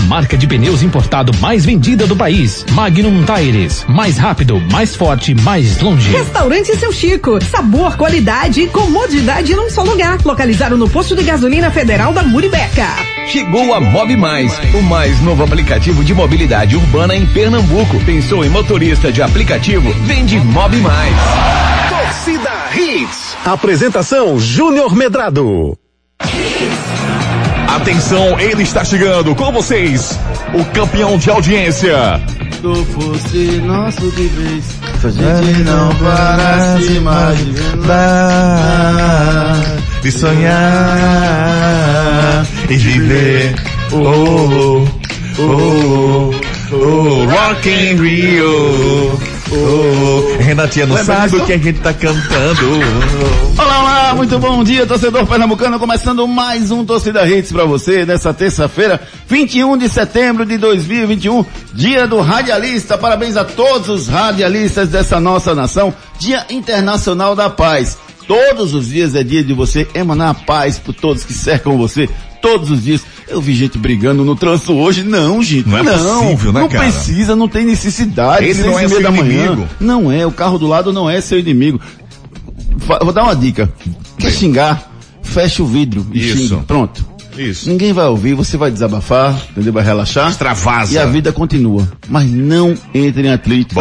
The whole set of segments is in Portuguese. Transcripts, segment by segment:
marca de pneus importado mais vendida do país. Magnum Tires, mais rápido, mais forte, mais longe. Restaurante Seu Chico, sabor, qualidade e comodidade num só lugar. Localizado no posto de gasolina federal da Muribeca. Chegou a Mob Mais, o mais novo aplicativo de mobilidade urbana em Pernambuco. Pensou em motorista de aplicativo? Vende Mob Mais. Torcida Hits. Apresentação Júnior Medrado. Atenção, ele está chegando com vocês, o campeão de audiência. Se fosse nosso de vez, se a gente não parasse mais de Dar, de sonhar e viver. Oh, oh, oh, oh, Rock in Rio. Oh, Renatinha não sabe o que a gente tá cantando. Olá, olá, muito bom dia, torcedor pernambucano, começando mais um Torcida Hits pra você nessa terça-feira, 21 de setembro de 2021, dia do radialista. Parabéns a todos os radialistas dessa nossa nação, Dia Internacional da Paz. Todos os dias é dia de você emanar paz por todos que cercam você. Todos os dias. Eu vi gente brigando no trânsito hoje. Não, gente. Não é possível, né, Não cara? precisa, não tem necessidade. Ele não é seu da manhã. inimigo. Não é, o carro do lado não é seu inimigo. Vou dar uma dica. Quer xingar? Fecha o vidro e Isso. xinga. Pronto. Isso. Ninguém vai ouvir, você vai desabafar, entendeu? Vai relaxar. Extravasa. E a vida continua. Mas não entre em atrito,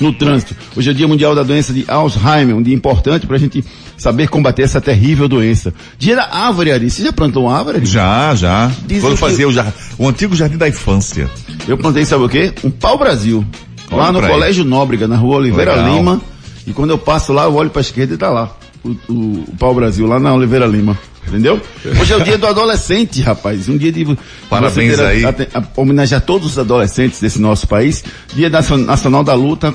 no trânsito. Hoje é o Dia Mundial da Doença de Alzheimer, um dia importante pra gente saber combater essa terrível doença. Dia da árvore, Ari. Você já plantou uma árvore? Ari? Já, já. Dizem Quando fazia o, jar- o antigo jardim da infância. Eu plantei, sabe o quê? Um pau-brasil. Lá no pra aí. Colégio Nóbrega, na rua Oliveira Legal. Lima. E quando eu passo lá, eu olho pra esquerda e tá lá. O, o, o pau-brasil, lá na Oliveira Lima. Entendeu? Hoje é o dia do adolescente, rapaz. Um dia de. Parabéns ter a- aí. a- a- homenagear todos os adolescentes desse nosso país. Dia nacio- Nacional da Luta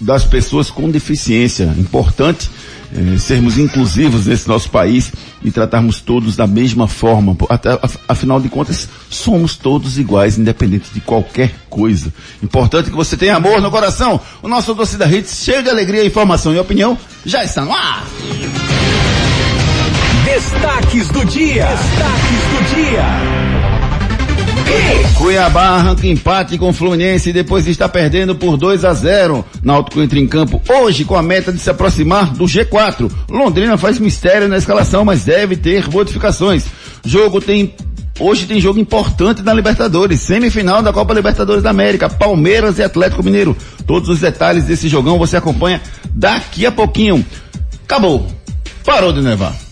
das Pessoas com Deficiência. Importante eh, sermos inclusivos nesse nosso país e tratarmos todos da mesma forma. Afinal de contas, somos todos iguais, independente de qualquer coisa. Importante que você tenha amor no coração. O nosso Torcida Hits, cheio de alegria, informação e opinião, já está no ar. Destaques do dia. Destaques do dia. Cuiabá arranca empate com o Fluminense depois de estar perdendo por 2 a 0. Náutico entra em campo hoje com a meta de se aproximar do G4. Londrina faz mistério na escalação, mas deve ter modificações. Jogo tem Hoje tem jogo importante na Libertadores, semifinal da Copa Libertadores da América, Palmeiras e Atlético Mineiro. Todos os detalhes desse jogão você acompanha daqui a pouquinho. Acabou. Parou de nevar.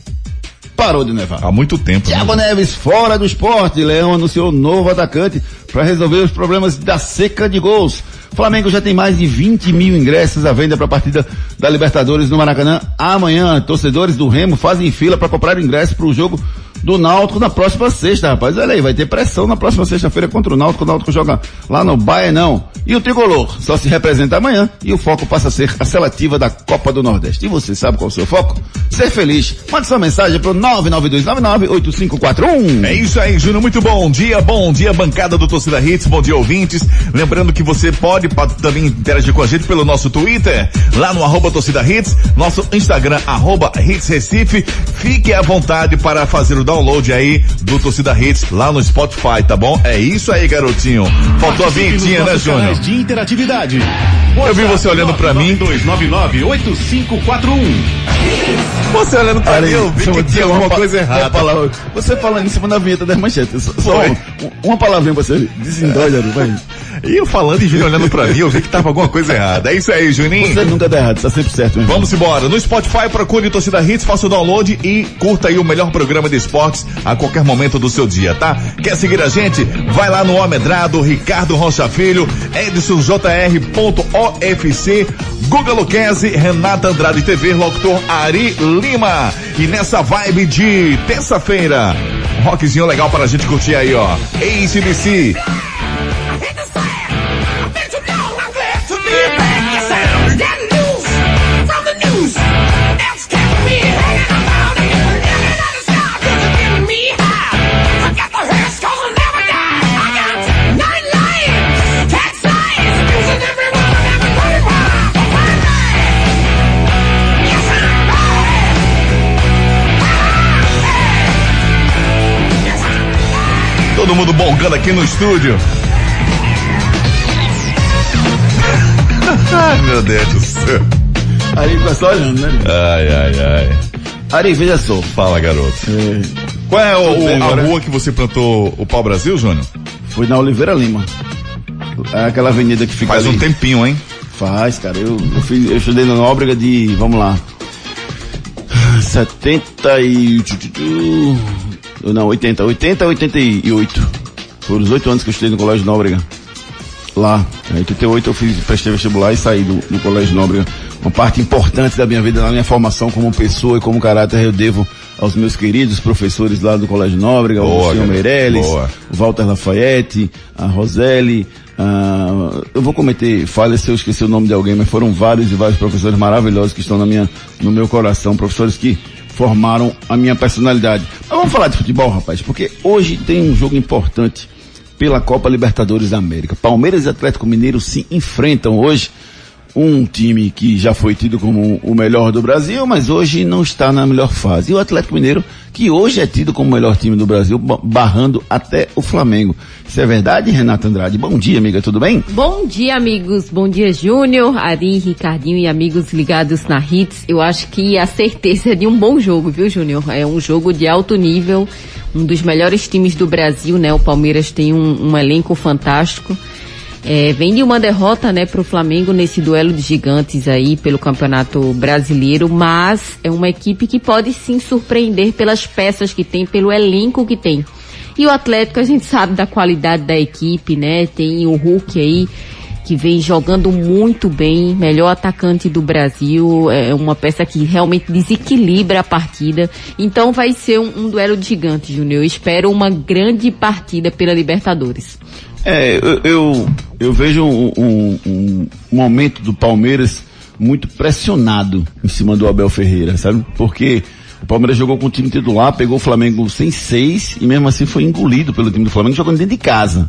Parou de nevar. Há muito tempo. né? Thiago Neves fora do esporte. Leão anunciou novo atacante para resolver os problemas da seca de gols. Flamengo já tem mais de 20 mil ingressos à venda para a partida da Libertadores no Maracanã. Amanhã, torcedores do Remo fazem fila para comprar ingresso para o jogo do Náutico na próxima sexta, rapaz. Olha aí, vai ter pressão na próxima sexta-feira contra o Náutico. O Náutico joga lá no Baenão. E o Tricolor só se representa amanhã e o foco passa a ser a seletiva da Copa do Nordeste. E você sabe qual é o seu foco? Ser feliz. Mande sua mensagem pro 992998541. É isso aí, Júnior. Muito bom dia, bom dia, bancada do Torcida Hits, bom dia, ouvintes. Lembrando que você pode, pode também interagir com a gente pelo nosso Twitter, lá no arroba Torcida Hits, nosso Instagram, arroba Hits Recife. Fique à vontade para fazer o download aí do Torcida Hits lá no Spotify, tá bom? É isso aí, garotinho. Faltou a vinhetinha, né, Júnior? de interatividade. Eu vi você olhando pra mim. 299-8541. Você olhando pra mim, eu vi que tinha uma alguma pa- coisa uma errada. palavra. Você falando em cima da vinheta das manchetes. Só, só Foi. um- uma palavrinha pra você. Desendói, Jaru, vai. E eu falando e Júnior olhando pra mim, eu vi que tava alguma coisa errada. É isso aí, Juninho. Você nunca dá errado, tá sempre certo, meu irmão. Vamos embora. No Spotify, procure Torcida Hits, faça o download e curta aí o melhor programa de esportes a qualquer momento do seu dia, tá? Quer seguir a gente? Vai lá no Almedrado, Ricardo Rocha Filho, Edson JR.ofc, Guga Luquezzi, Renata Andrade TV, locutor Ari Lima. E nessa vibe de terça-feira, um rockzinho legal para a gente curtir aí, ó. ACDC. Mundo bongando aqui no estúdio. Ai, meu Deus do céu. Ari só olhando, né? Ai, ai, ai. Ari, veja só. Fala, garoto. É, Qual é o- o- a rua que você plantou o pau Brasil, Júnior? foi na Oliveira Lima. É aquela avenida que fica Faz ali. um tempinho, hein? Faz, cara. Eu, eu, fiz, eu estudei na Nóbrega de, vamos lá, 70 e... Não, 80. 80 a 88. Foram os oito anos que eu estudei no Colégio Nóbrega. Lá. Em 88 eu fiz, prestei vestibular e saí do, do Colégio Nóbrega. Uma parte importante da minha vida, na minha formação como pessoa e como caráter, eu devo aos meus queridos professores lá do Colégio Nóbrega, Boa, o senhor. Meirelles, Boa. o Walter Lafayette, a Roseli, ah, eu vou cometer falhas se eu esquecer o nome de alguém, mas foram vários e vários professores maravilhosos que estão na minha, no meu coração, professores que formaram a minha personalidade. Mas vamos falar de futebol, rapaz, porque hoje tem um jogo importante pela Copa Libertadores da América. Palmeiras e Atlético Mineiro se enfrentam hoje. Um time que já foi tido como o melhor do Brasil, mas hoje não está na melhor fase. E o Atlético Mineiro, que hoje é tido como o melhor time do Brasil, ba- barrando até o Flamengo. Isso é verdade, Renata Andrade? Bom dia, amiga, tudo bem? Bom dia, amigos. Bom dia, Júnior, Ari, Ricardinho e amigos ligados na Hits. Eu acho que a certeza é de um bom jogo, viu, Júnior? É um jogo de alto nível, um dos melhores times do Brasil, né? O Palmeiras tem um, um elenco fantástico. É, vem de uma derrota, né, pro Flamengo nesse duelo de gigantes aí pelo Campeonato Brasileiro, mas é uma equipe que pode sim surpreender pelas peças que tem, pelo elenco que tem. E o Atlético, a gente sabe da qualidade da equipe, né? Tem o Hulk aí, que vem jogando muito bem, melhor atacante do Brasil, é uma peça que realmente desequilibra a partida. Então vai ser um, um duelo de gigantes, Júnior. Espero uma grande partida pela Libertadores. É, eu, eu, eu vejo um, um- um momento do Palmeiras muito pressionado em cima do Abel Ferreira, sabe? Porque o Palmeiras jogou com o time titular, pegou o Flamengo sem seis e mesmo assim foi engolido pelo time do Flamengo jogando dentro de casa.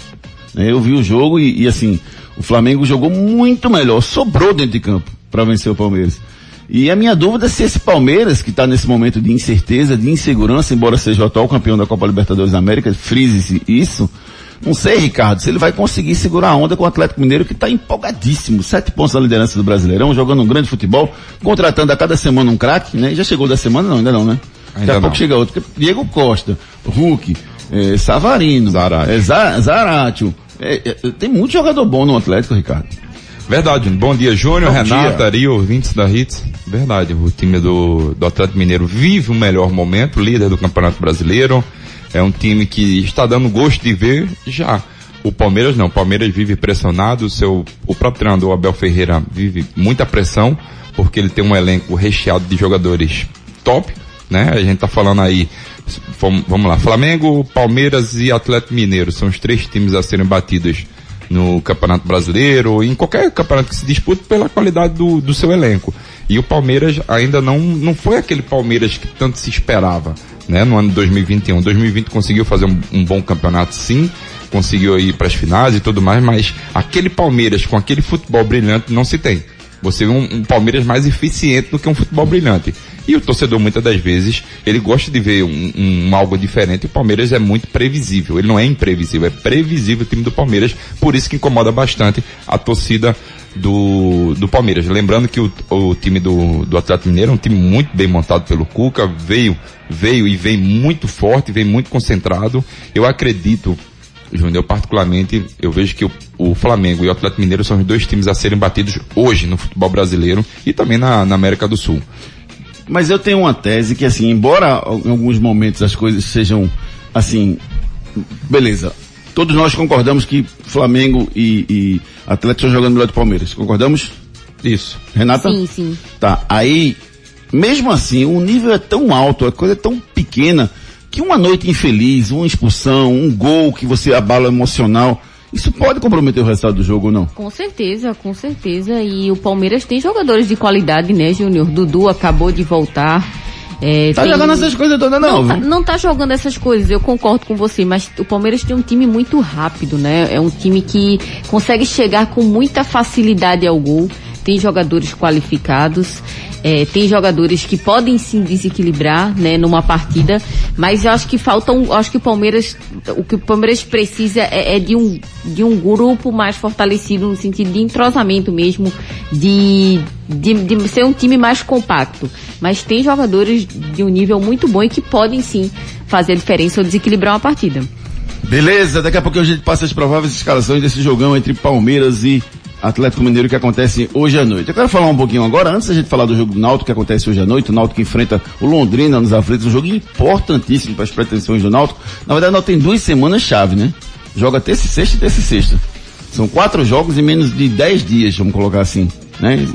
né? Eu vi o jogo e, e, assim, o Flamengo jogou muito melhor, sobrou dentro de campo para vencer o Palmeiras. E a minha dúvida é se esse Palmeiras, que está nesse momento de incerteza, de insegurança, embora seja o atual campeão da Copa Libertadores da América, frise-se isso, não sei, Ricardo, se ele vai conseguir segurar a onda com o Atlético Mineiro, que está empolgadíssimo. Sete pontos na liderança do Brasileirão, jogando um grande futebol, contratando a cada semana um craque, né? Já chegou da semana? Não, ainda não, né? Daqui Ainda a não. pouco chega outro. Diego Costa, Hulk, eh, Savarino, eh, Za- Zaratio. Eh, eh, tem muito jogador bom no Atlético, Ricardo. Verdade. Bom dia, Júnior, Renata. Ari, ouvintes da Hits. Verdade. O time do, do Atlético Mineiro vive o melhor momento, líder do Campeonato Brasileiro. É um time que está dando gosto de ver já. O Palmeiras não. O Palmeiras vive pressionado. O seu, o próprio treinador Abel Ferreira vive muita pressão, porque ele tem um elenco recheado de jogadores top, né? A gente tá falando aí, vamos lá, Flamengo, Palmeiras e Atlético Mineiro são os três times a serem batidos no Campeonato Brasileiro, em qualquer campeonato que se dispute pela qualidade do, do seu elenco. E o Palmeiras ainda não, não foi aquele Palmeiras que tanto se esperava, né, no ano de 2021. 2020 conseguiu fazer um, um bom campeonato sim, conseguiu ir para as finais e tudo mais, mas aquele Palmeiras com aquele futebol brilhante não se tem. Você vê um, um Palmeiras mais eficiente do que um futebol brilhante. E o torcedor, muitas das vezes, ele gosta de ver um, um algo diferente. O Palmeiras é muito previsível. Ele não é imprevisível, é previsível o time do Palmeiras. Por isso que incomoda bastante a torcida do, do Palmeiras. Lembrando que o, o time do, do Atlético Mineiro é um time muito bem montado pelo Cuca. Veio, veio e vem muito forte, vem muito concentrado. Eu acredito Júnior, particularmente, eu vejo que o, o Flamengo e o Atlético Mineiro são os dois times a serem batidos hoje no futebol brasileiro e também na, na América do Sul. Mas eu tenho uma tese que, assim, embora em alguns momentos as coisas sejam, assim, beleza. Todos nós concordamos que Flamengo e, e Atlético estão jogando melhor do Palmeiras. Concordamos? Isso. Renata? Sim, sim. Tá. Aí, mesmo assim, o nível é tão alto, a coisa é tão pequena, que uma noite infeliz, uma expulsão, um gol que você abala emocional, isso pode comprometer o resultado do jogo ou não? Com certeza, com certeza. E o Palmeiras tem jogadores de qualidade, né, Júnior? Dudu acabou de voltar. É, Tá tem- jogando essas coisas todas não, Não tá, não tá jogando essas coisas, eu concordo com você, mas o Palmeiras tem um time muito rápido, né? É um time que consegue chegar com muita facilidade ao gol, tem jogadores qualificados, é, tem jogadores que podem sim desequilibrar, né, numa partida, mas eu acho que falta um, acho que o Palmeiras, o que o Palmeiras precisa é, é de um, de um grupo mais fortalecido no sentido de entrosamento mesmo, de, de, de ser um time mais compacto. Mas tem jogadores de um nível muito bom e que podem sim fazer a diferença ou desequilibrar uma partida. Beleza, daqui a pouco a gente passa as prováveis escalações desse jogão entre Palmeiras e Atlético Mineiro que acontece hoje à noite. Eu quero falar um pouquinho agora, antes da gente falar do jogo do Náutico que acontece hoje à noite, o Náutico que enfrenta o Londrina nos aflitos, um jogo importantíssimo para as pretensões do Náutico. Na verdade, o Náutico tem duas semanas chave, né? Joga terça e sexta e terça e sexta. São quatro jogos em menos de 10 dias, vamos colocar assim, né?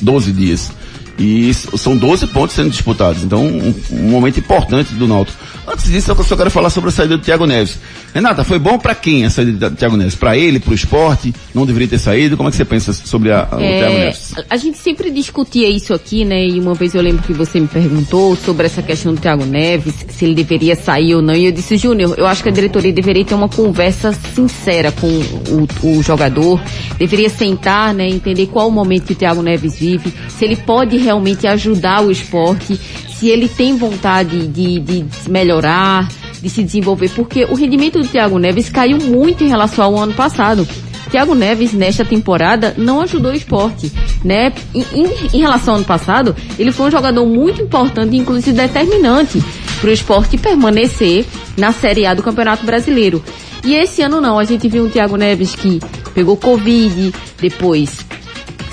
12 dias. E são 12 pontos sendo disputados. Então, um, um momento importante do Náutico. Antes disso, eu só quero falar sobre a saída do Thiago Neves. Renata, foi bom pra quem a saída do Thiago Neves? Pra ele, pro esporte? Não deveria ter saído? Como é que você pensa sobre a, a- o É, Thiago Neves? a gente sempre discutia isso aqui, né? E uma vez eu lembro que você me perguntou sobre essa questão do Thiago Neves, se ele deveria sair ou não. E eu disse, Júnior, eu acho que a diretoria deveria ter uma conversa sincera com o, o jogador. Deveria sentar, né? Entender qual o momento que o Thiago Neves vive, se ele pode realmente ajudar o esporte, se ele tem vontade de, de melhorar, de se desenvolver, porque o rendimento do Thiago Neves caiu muito em relação ao ano passado. Thiago Neves, nesta temporada, não ajudou o esporte, né? Em, em- em relação ao ano passado, ele foi um jogador muito importante, inclusive determinante, para o esporte permanecer na Série A do Campeonato Brasileiro. E esse ano não, a gente viu um Thiago Neves que pegou Covid, depois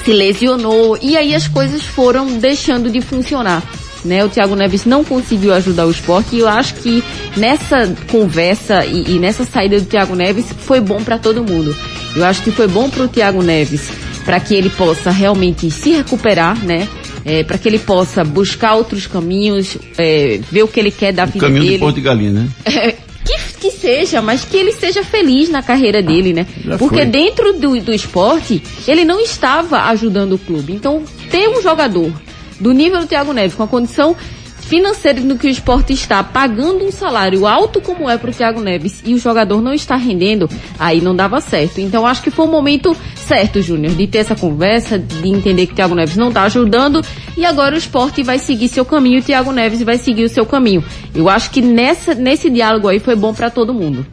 se lesionou e aí as coisas foram deixando de funcionar. Né, o Thiago Neves não conseguiu ajudar o esporte e eu acho que nessa conversa e, e nessa saída do Thiago Neves foi bom para todo mundo. Eu acho que foi bom para o Thiago Neves para que ele possa realmente se recuperar, né? para que ele possa buscar outros caminhos, é, ver o que ele quer da O vida caminho dele. de Porto de Galinha, né? É, que, que seja, mas que ele seja feliz na carreira dele, né? Já Porque foi. dentro do, do esporte, ele não estava ajudando o clube. Então, ter um jogador do nível do Thiago Neves, com a condição financeira no que o esporte está, pagando um salário alto como é para o Thiago Neves, e o jogador não está rendendo, aí não dava certo. Então, acho que foi o momento certo, Júnior, de ter essa conversa, de entender que o Thiago Neves não está ajudando, e agora o esporte vai seguir seu caminho, o Thiago Neves vai seguir o seu caminho. Eu acho que nessa, nesse diálogo aí foi bom para todo mundo.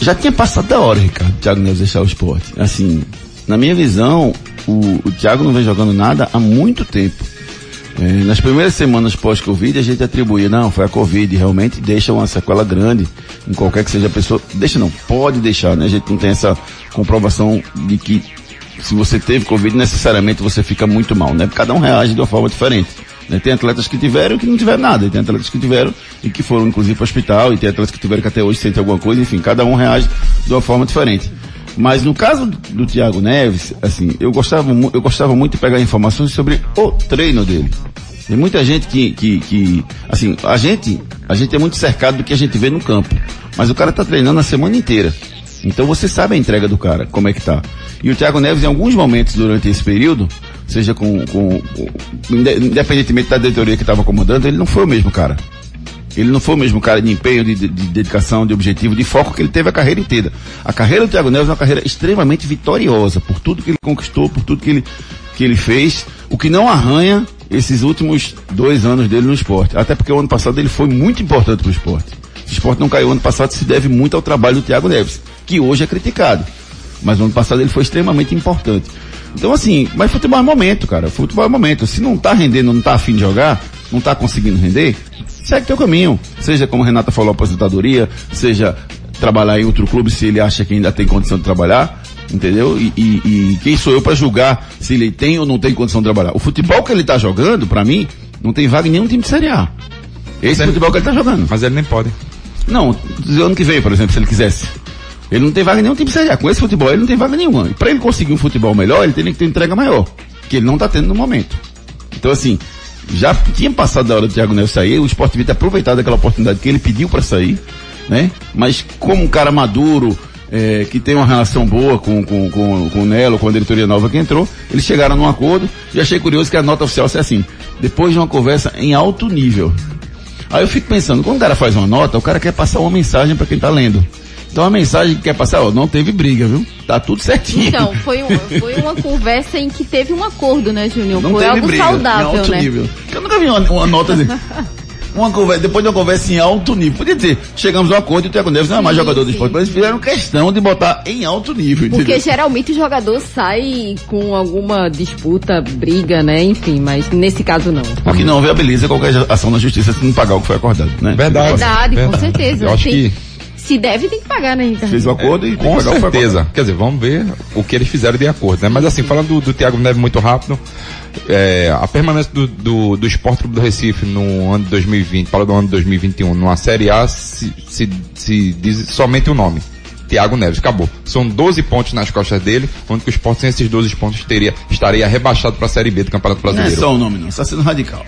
Já tinha passado da hora, Ricardo, Thiago Neves deixar o esporte. Assim, na minha visão, o, o Thiago não vem jogando nada há muito tempo. É, nas primeiras semanas pós-Covid, a gente atribuía, não, foi a Covid, realmente deixa uma sequela grande em qualquer que seja a pessoa. Deixa não, pode deixar, né? A gente não tem essa comprovação de que se você teve Covid, necessariamente você fica muito mal, né? Cada um reage de uma forma diferente. né? Tem atletas que tiveram e que não tiveram nada, e tem atletas que tiveram e que foram inclusive para o hospital, e tem atletas que tiveram que até hoje sentem alguma coisa, enfim, cada um reage de uma forma diferente. Mas no caso do, Thiago Neves, assim, eu gostava, eu gostava muito de pegar informações sobre o treino dele. Tem muita gente que, que, que, assim, a gente, a gente é muito cercado do que a gente vê no campo. Mas o cara tá treinando a semana inteira. Então você sabe a entrega do cara, como é que tá. E o Thiago Neves, em alguns momentos durante esse período, seja com, com, com- inde- independentemente da diretoria que estava comandando, ele não foi o mesmo cara. Ele não foi o mesmo cara de empenho, de, de- de dedicação, de objetivo, de foco que ele teve a carreira inteira. A carreira do Thiago Neves é uma carreira extremamente vitoriosa por tudo que ele conquistou, por tudo que ele, que ele fez, o que não arranha esses últimos dois anos dele no esporte. Até porque o ano passado ele foi muito importante para o esporte. O esporte não caiu ano passado se deve muito ao trabalho do Thiago Neves, que hoje é criticado. Mas no ano passado ele foi extremamente importante. Então assim, mas futebol é momento, cara. Futebol é momento. Se não tá rendendo, não tá afim de jogar, não tá conseguindo render, segue teu caminho. Seja como a Renata falou, aposentadoria, seja trabalhar em outro clube se ele acha que ainda tem condição de trabalhar, entendeu? E, e- e quem sou eu para julgar se ele tem ou não tem condição de trabalhar? O futebol que ele tá jogando, para mim, não tem vaga em nenhum time de Série A. Esse é o futebol que ele tá jogando. Mas ele nem pode. Não, ano que vem, por exemplo, se ele quisesse. Ele não tem vaga em nenhum time de Série A. Com esse futebol ele não tem vaga nenhuma. E para ele conseguir um futebol melhor, ele tem que ter entrega maior. Que ele não tá tendo no momento. Então assim, já tinha passado da hora do Thiago Neves sair, o Sport ter aproveitado aquela oportunidade que ele pediu para sair, né? Mas como um cara maduro, é, que tem uma relação boa com, com, com, com o Nelo, com a diretoria nova que entrou, eles chegaram num acordo e achei curioso que a nota oficial seja assim, depois de uma conversa em alto nível. Aí eu fico pensando, quando o cara faz uma nota, o cara quer passar uma mensagem para quem tá lendo. Então a mensagem que quer passar, ó, não teve briga, viu? Tá tudo certinho. Então, foi, um- foi uma conversa em que teve um acordo, né, Júnior? não Foi teve algo briga, em saudável, alto né? nível. Eu nunca vi uma, uma nota assim. Uma conversa, depois de uma conversa em alto nível. Podia dizer, chegamos a um acordo e o Thiago Neves não é mais Sim, jogador do sim. esporte, mas eles fizeram questão de botar em alto nível, Porque entendeu? geralmente o jogador sai com alguma disputa, briga, né? Enfim, mas nesse caso não. O que não viabiliza qualquer ação na justiça se não pagar o que foi acordado, né? Verdade. Verdade, com Verdade. certeza. Eu acho Tem- que Se deve, tem que pagar, né, Ricardo? Fez o acordo e tem que Com certeza. Quer dizer, vamos ver o que eles fizeram de acordo, né? Mas assim, falando do, do Thiago Neves muito rápido, é, a permanência do, do, do Esporte Clube do Recife no ano de 2020, para o ano de 2021, numa Série A, se, se, se diz somente o nome. Thiago Neves, acabou. São 12 pontos nas costas dele, onde que o Sport sem esses 12 pontos teria, estaria rebaixado para a Série B do Campeonato Não é Brasileiro. só o nome, não. Está sendo radical.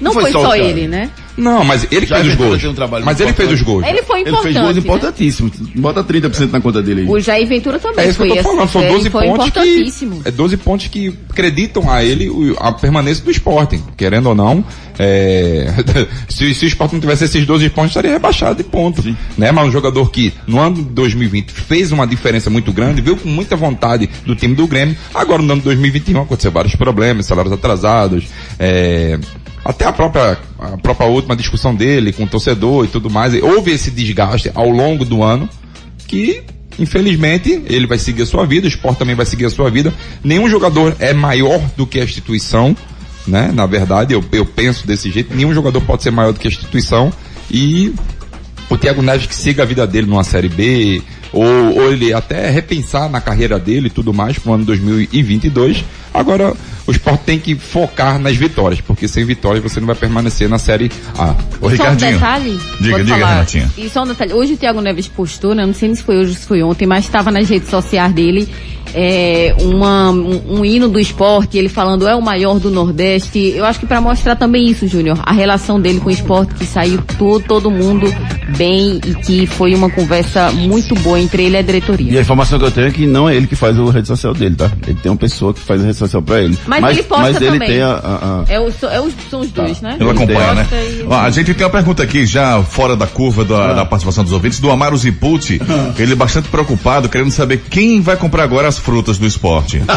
Não foi, foi só só, ele, né? Não, mas ele Já fez os Ventura gols. um trabalho mas ele fez os gols. Ele foi Ele importante. fez gols né? importantíssimos. Bota 30% na conta dele aí. O Jair Ventura também É isso que foi eu tô falando, são ele 12 foi pontos que, é 12 pontos que acreditam a ele a permanência do esporte. Querendo ou não, é, se, se o esporte não tivesse esses 12 pontos, estaria rebaixado e ponto. Né? Mas um jogador que no ano de 2020 fez uma diferença muito grande, veio com muita vontade do time do Grêmio, agora no ano de 2021 aconteceu vários problemas, salários atrasados, é, até a própria, a própria última discussão dele com o torcedor e tudo mais, houve esse desgaste ao longo do ano que infelizmente ele vai seguir a sua vida, o esporte também vai seguir a sua vida. Nenhum jogador é maior do que a instituição, né? Na verdade, eu, eu penso desse jeito, nenhum jogador pode ser maior do que a instituição e o Thiago Neves que siga a vida dele numa série B, ou, ou ele até repensar na carreira dele e tudo mais pro ano 2022. Agora, o esporte tem que focar nas vitórias, porque sem vitórias você não vai permanecer na série A. Ô, Só um detalhe. Diga, diga, falar. Renatinha. E só um detalhe. Hoje o Thiago Neves postou, né? Não sei se foi hoje ou se foi ontem, mas estava nas redes sociais dele é, uma, um, um hino do esporte, ele falando é o maior do Nordeste. Eu acho que para mostrar também isso, Júnior, a relação dele com o esporte, que saiu todo, todo mundo bem e que foi uma conversa muito boa entre ele e a E diretoria. a informação que eu tenho é que não é ele que faz a rede social dele, tá? Ele tem uma pessoa que faz a rede social pra ele. Mas ele posta mas ele também. tem a, a- a- É o, é os, são os dois, né? Ele acompanha, né? E- Ó, a gente tem uma pergunta aqui, já fora da curva da, da participação dos ouvintes, do Amaro Zipucci. Ele é bastante preocupado, querendo saber quem vai comprar agora as frutas do esporte.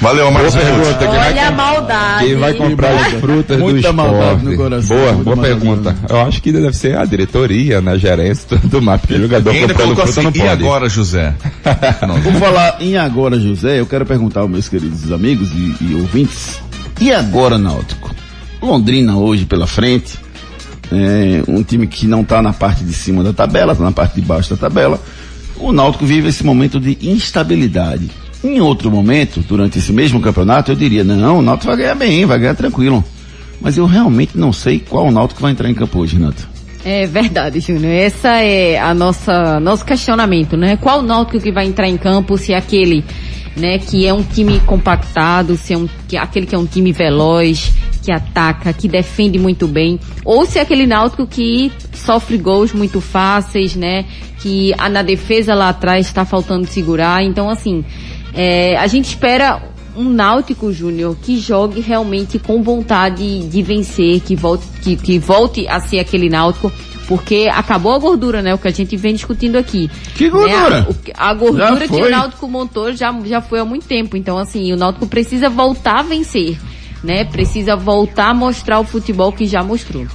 Valeu, Amaro Boa pergunta, quem vai Olha a maldade. Quem vai comprar as frutas Muita do maldade esporte? no coração, Boa, muita boa maldade. pergunta. Eu acho que deve ser a diretoria, né, a gerência, tudo mais, porque o jogador E ainda comprando colocou fruta assim, não e pode. agora, José? Por falar em agora, José, eu quero perguntar aos meus queridos amigos e, e ouvintes. E agora, Náutico? Londrina hoje pela frente. É um time que não está na parte de cima da tabela, está na parte de baixo da tabela. O Náutico vive esse momento de instabilidade. Em outro momento, durante esse mesmo campeonato, eu diria, não, o Náutico vai ganhar bem, vai ganhar tranquilo. Mas eu realmente não sei qual Náutico vai entrar em campo hoje, Renato. É verdade, Júnior. Essa é a nossa nosso questionamento, né? Qual Náutico que vai entrar em campo? Se aquele, né, que é um time compactado, se é um, que, aquele que é um time veloz, que ataca, que defende muito bem, ou se é aquele Náutico que sofre gols muito fáceis, né? Que a, na defesa lá atrás está faltando segurar. Então, assim, é, a gente espera um Náutico Júnior que jogue realmente com vontade de vencer, que volte, que, que volte a ser aquele Náutico, porque acabou a gordura, né? O que a gente vem discutindo aqui. Que gordura? Né? A, a gordura que o Náutico montou já, já foi há muito tempo. Então, assim, o Náutico precisa voltar a vencer, né? Precisa voltar a mostrar o futebol que já mostrou.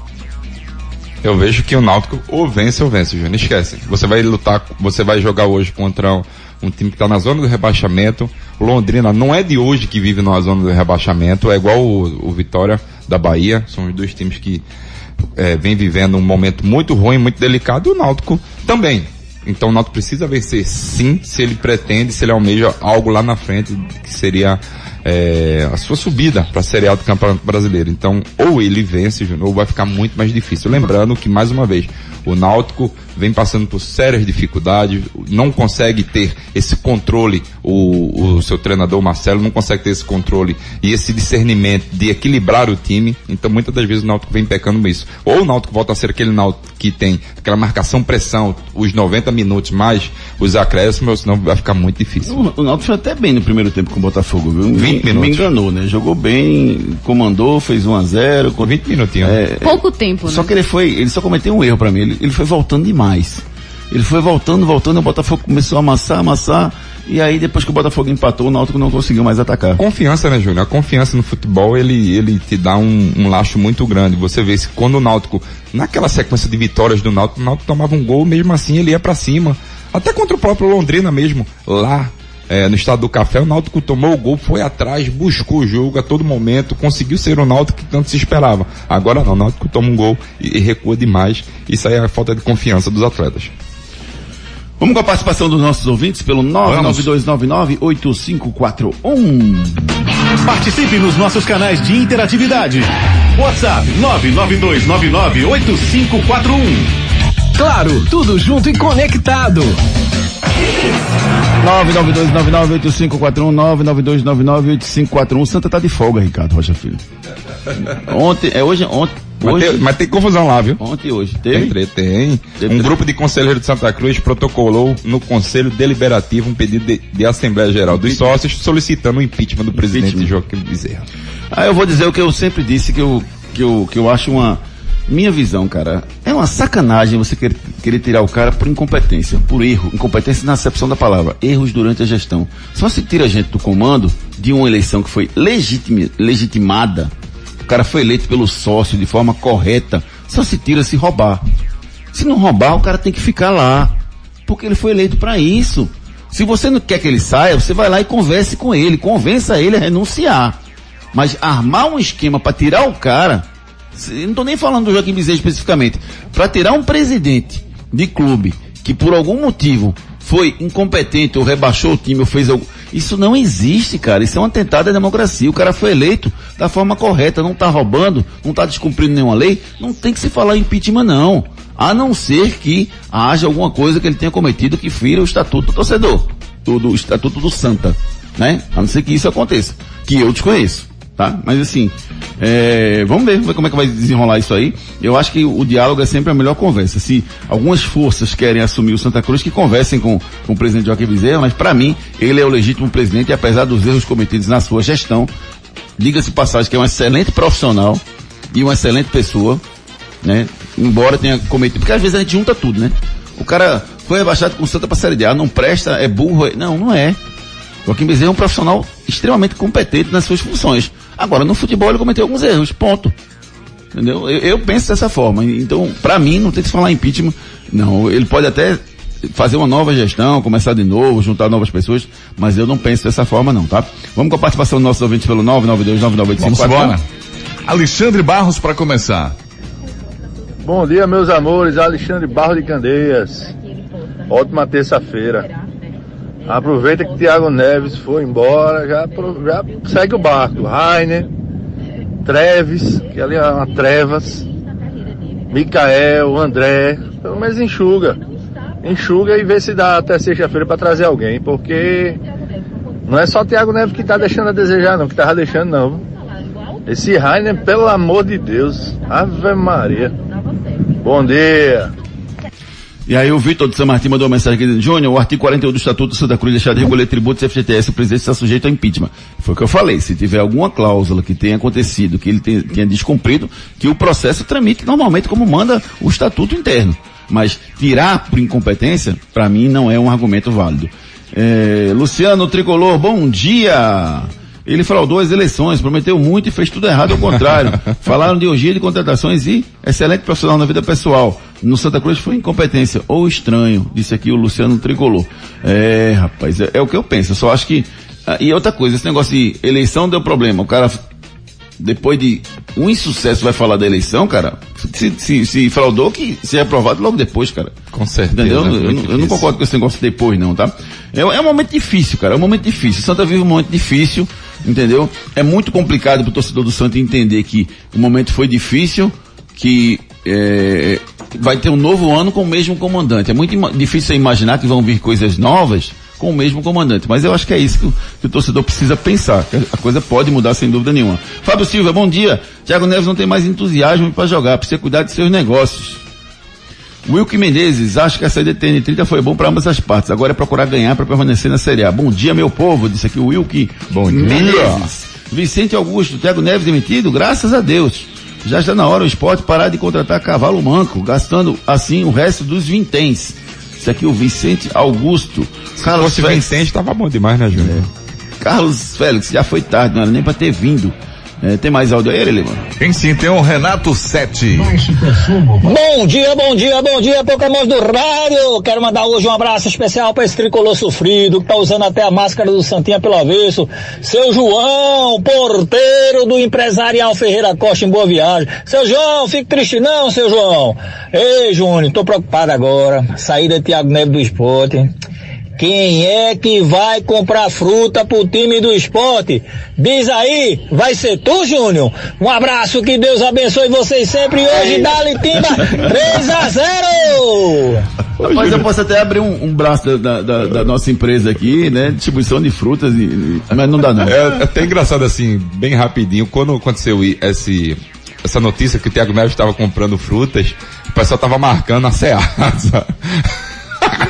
Eu vejo que o Náutico ou vence ou vence, Júnior. Esquece. Você vai lutar, você vai jogar hoje contra um, um time que está na zona do rebaixamento. Londrina não é de hoje que vive na zona do rebaixamento, é igual o, o Vitória. da Bahia. São os dois times que é, vem vivendo um momento muito ruim, muito delicado, e o Náutico também. Então o Náutico precisa vencer sim, se ele pretende, se ele almeja algo lá na frente, que seria é, a sua subida para a Série A do Campeonato Brasileiro. Então, ou ele vence, ou vai ficar muito mais difícil. Lembrando que, mais uma vez, o Náutico vem passando por sérias dificuldades, não consegue ter esse controle, o, o seu treinador Marcelo não consegue ter esse controle e esse discernimento de equilibrar o time, então muitas das vezes o Náutico vem pecando isso. Ou o Náutico volta a ser aquele Náutico que tem aquela marcação pressão, os 90 minutos mais os acréscimos, senão vai ficar muito difícil. O, o Náutico foi até bem no primeiro tempo com o Botafogo, viu? 20 me, minutos. me enganou, né? Jogou bem, comandou, fez 1 a 0 Com 20 minutinhos. É, Pouco tempo, Só né? que ele foi, ele só cometeu um erro pra mim. Ele, ele foi voltando demais. Ele foi voltando, voltando, o Botafogo começou a amassar, amassar. E aí depois que o Botafogo empatou, o Náutico não conseguiu mais atacar. Confiança, né, Júnior? A confiança no futebol, ele, ele te dá um, um laço muito grande. Você vê se quando o Náutico, naquela sequência de vitórias do Náutico, o Náutico tomava um gol, mesmo assim ele ia pra cima. Até contra o próprio Londrina mesmo, lá é, no estado do café, o Náutico tomou o gol, foi atrás, buscou o jogo a todo momento, conseguiu ser o Náutico que tanto se esperava. Agora não, o Náutico toma um gol e, e recua demais. Isso aí é a falta de confiança dos atletas. Vamos com a participação dos nossos ouvintes pelo 992998541. Participe nos nossos canais de interatividade. WhatsApp 992998541. Claro, tudo junto e conectado. 992998541, 992998541. Santa tá de folga, Ricardo Rocha Filho. Ontem, é hoje, ontem, Mas, hoje, tem, mas tem confusão lá, viu? ontem e hoje. Tem, Teve? tem. Teve Um grupo de conselheiros de Santa Cruz protocolou no Conselho Deliberativo um pedido de, de Assembleia Geral dos Sócios solicitando o impeachment do presidente Impeachment. Joaquim Bezerra. Ah, eu vou dizer o que eu sempre disse que eu, que eu, que eu acho uma. Minha visão, cara, é uma sacanagem você querer, querer tirar o cara por incompetência, por erro. Incompetência na acepção da palavra. Erros durante a gestão. Só se tira a gente do comando de uma eleição que foi legitimada. O cara foi eleito pelo sócio de forma correta. Só se tira se roubar. Se não roubar, o cara tem que ficar lá. Porque ele foi eleito para isso. Se você não quer que ele saia, você vai lá e converse com ele, convença ele a renunciar. Mas armar um esquema para tirar o cara, não tô nem falando do Joaquim Bezerra especificamente, para tirar um presidente de clube que por algum motivo foi incompetente ou rebaixou o time ou fez algo, isso não existe, cara. Isso é um atentado à democracia. O cara foi eleito da forma correta, não tá roubando, não tá descumprindo nenhuma lei, não tem que se falar em impeachment não. A não ser que haja alguma coisa que ele tenha cometido que fira o estatuto do torcedor, do, do estatuto do Santa, né? A não ser que isso aconteça, que eu desconheço tá? Mas assim, é, vamos ver, como é que vai desenrolar isso aí. Eu acho que o diálogo é sempre a melhor conversa. Se algumas forças querem assumir o Santa Cruz, que conversem com, com o presidente Joaquim Bezerra, mas para mim, ele é o legítimo presidente apesar dos erros cometidos na sua gestão, diga-se passagem que é um excelente profissional e uma excelente pessoa, né? Embora tenha cometido, porque às vezes a gente junta tudo, né? O cara foi rebaixado com o Santa pra Série D, não presta, é burro, é... não, não é. Joaquim Bezerra é um profissional extremamente competente nas suas funções. Agora, no futebol ele cometeu alguns erros, ponto. Entendeu? Eu, eu penso dessa forma. Então, pra mim, não tem que se falar impeachment. Não, ele pode até fazer uma nova gestão, começar de novo, juntar novas pessoas, mas eu não penso dessa forma não, tá? Vamos com a participação dos nossos ouvintes pelo 992 Vamos embora. Alexandre Barros para começar. Bom dia, meus amores. Alexandre Barro de Candeias. Ótima terça-feira. Aproveita que Thiago Neves foi embora, já, já segue o barco. Rainer, Treves, que ali é uma Trevas, Micael, André, pelo menos enxuga. Enxuga e vê se dá até sexta-feira para trazer alguém, porque não é só Thiago Neves que tá deixando a desejar, não, que tava deixando não. Esse Rainer, pelo amor de Deus, Ave Maria. Bom dia. E aí o Vitor de São Martin mandou uma mensagem aqui dizendo, Júnior, o artigo 41 do Estatuto do Santa Cruz deixar de recolher tributos e FGTS, o presidente está sujeito a impeachment. Foi o que eu falei, se tiver alguma cláusula que tenha acontecido, que ele tenha, tenha descumprido, que o processo tramite normalmente como manda o Estatuto interno. Mas tirar por incompetência, para mim, não é um argumento válido. É, Luciano Tricolor, bom dia! Ele fraudou as eleições, prometeu muito e fez tudo errado ao contrário. Falaram de orgia de contratações e excelente profissional na vida pessoal. No Santa Cruz foi incompetência ou estranho, disse aqui o Luciano Tricolor. É, rapaz, é, é o que eu penso. Eu só acho que. ah, e outra coisa, esse negócio de eleição deu problema. O cara, depois de o insucesso vai falar da eleição, cara, se, se, se fraudou que seja aprovado logo depois, cara. Com certeza. Entendeu? né? Eu, não- eu não concordo com esse negócio depois não, tá? É, é um momento difícil, cara, é um momento difícil. Santa vive um momento difícil, entendeu? É muito complicado pro torcedor do Santa entender que o momento foi difícil, que é, vai ter um novo ano com o mesmo comandante. É muito difícil imaginar que vão vir coisas novas com o mesmo comandante. Mas eu acho que é isso que o, que o torcedor precisa pensar. a coisa pode mudar sem dúvida nenhuma. Fábio Silva, bom dia. Thiago Neves não tem mais entusiasmo para jogar, precisa cuidar de seus negócios. Wilke Menezes, acho que a saída de TN30 foi bom para ambas as partes. Agora é procurar ganhar para permanecer na Série A. Bom dia, meu povo, disse aqui o Wilke Bom dia. Menezes. Vicente Augusto, Thiago Neves demitido? Graças a Deus. Já está na hora o esporte parar de contratar cavalo manco, gastando assim o resto dos vinténs. Isso aqui é o Vicente Augusto. Se Carlos fosse Félix, Vicente, tava bom demais, né, Júnior? Carlos Félix, já foi tarde, não era nem para ter vindo. É, tem mais áudio aí, Lima? Tem sim, tem o Renato 7. Bom dia, bom dia, bom dia, Pokémon do rádio. Quero mandar hoje um abraço especial para esse tricolor sofrido que tá usando até a máscara do Santinha pelo avesso. Seu João, porteiro do empresarial Ferreira Costa em Boa Viagem. Seu João, fique triste não, seu João. Ei, Júnior, tô preocupado agora. Saída de Thiago Neves do esporte. Quem é que vai comprar fruta pro time do esporte? Diz aí, vai ser tu, Júnior? Um abraço, que Deus abençoe vocês sempre. Hoje, Dali Timba, 3 a 0 Mas eu posso até abrir um, um braço da, da- da nossa empresa aqui, né? Distribuição de frutas, e, e- mas não dá não. É até engraçado assim, bem rapidinho, quando aconteceu esse, essa notícia que o Thiago Neves estava comprando frutas, o pessoal tava marcando a Ceasa.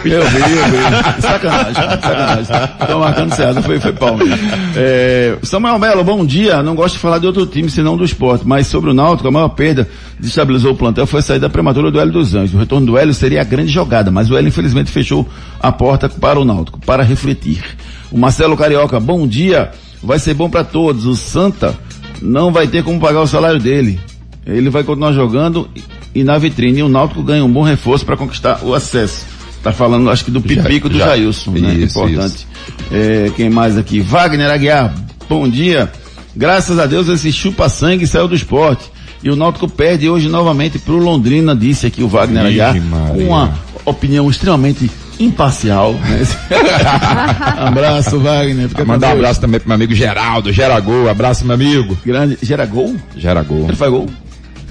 Eu vi, eu vi. Sacanagem, sacanagem. Estão marcando certo, foi, foi mesmo. É, Samuel Melo, bom dia. Não gosto de falar de outro time senão do esporte, mas sobre o Náutico, a maior perda desestabilizou o plantel foi a saída prematura do Hélio dos Anjos. O retorno do Hélio seria a grande jogada, mas o Hélio infelizmente fechou a porta para o Náutico, para refletir. O Marcelo Carioca, bom dia. Vai ser bom para todos. O Santa não vai ter como pagar o salário dele. Ele vai continuar jogando e na vitrine. E o Náutico ganha um bom reforço para conquistar o acesso. Tá falando, acho que do Pipico do já- Jailson, né? isso, Importante. É, quem mais aqui? Wagner Aguiar, bom dia. Graças a Deus esse chupa-sangue saiu do esporte. E o Náutico perde hoje novamente pro Londrina, disse aqui o Wagner Ixi, Aguiar. Maria. Com uma opinião extremamente imparcial. Né? abraço, Wagner. Fica com Mandar um abraço também pro meu amigo Geraldo, Geragol, abraço meu amigo. Grande. Gera gol? Geragol. Ele faz gol?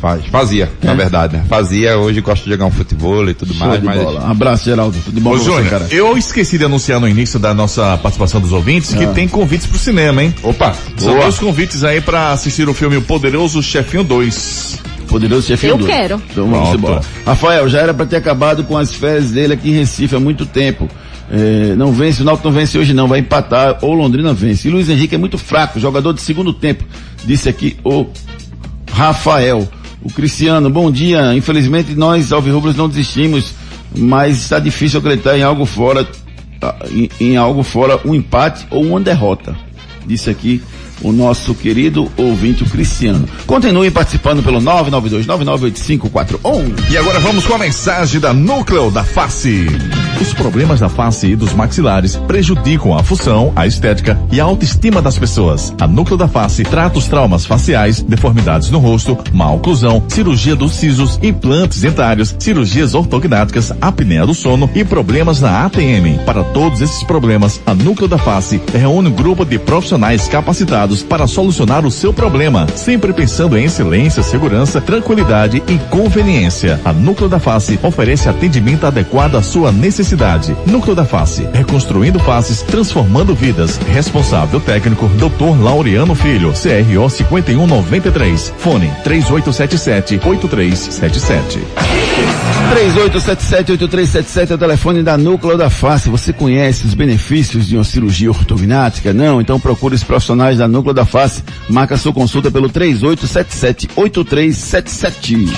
Faz, fazia, na verdade, né? Fazia, hoje gosta de jogar um futebol e tudo Show mais, de mas bola. Abraço, Geraldo. Tudo de bom Ô, Júnior, cara. eu esqueci de anunciar no início da nossa participação dos ouvintes que Ah. tem convites pro cinema, hein? Opa, São boa. dois convites aí pra assistir o filme O Poderoso Chefinho 2. Poderoso chefinho Eu quero. Então vamos embora. Rafael, já era pra ter acabado com as férias dele aqui em Recife há muito tempo. É, não vence, o Náutico não vence hoje não, vai empatar, ou Londrina vence. E Luiz Henrique é muito fraco, jogador de segundo tempo, disse aqui o Rafael. O Cristiano, bom dia. Infelizmente nós, Alvirrubros, não desistimos, mas está difícil acreditar em algo fora, ah, em, em algo fora um empate ou uma derrota. Disse aqui o nosso querido ouvinte, o Cristiano. Continue participando pelo 992-998541. E agora vamos com a mensagem da Núcleo da Face. Os problemas da face e dos maxilares prejudicam a função, a estética e a autoestima das pessoas. A Núcleo da Face trata os traumas faciais, deformidades no rosto, má oclusão, cirurgia dos sisos, implantes dentários, cirurgias ortognáticas, apneia do sono e problemas na ATM. Para todos esses problemas, a Núcleo da Face reúne um grupo de profissionais capacitados para solucionar o seu problema, sempre pensando em excelência, segurança, tranquilidade e conveniência. A Núcleo da Face oferece atendimento adequado à sua necessidade. Núcleo da Face, reconstruindo faces, transformando vidas. Responsável técnico, Dr. Laureano Filho, CRO 5193. Fone 3877-8377. 3877-8377 é o telefone da Núcleo da Face. Você conhece os benefícios de uma cirurgia ortognática? Não? Então procure os profissionais da Núcleo da Face. Marca sua consulta pelo 3877-8377.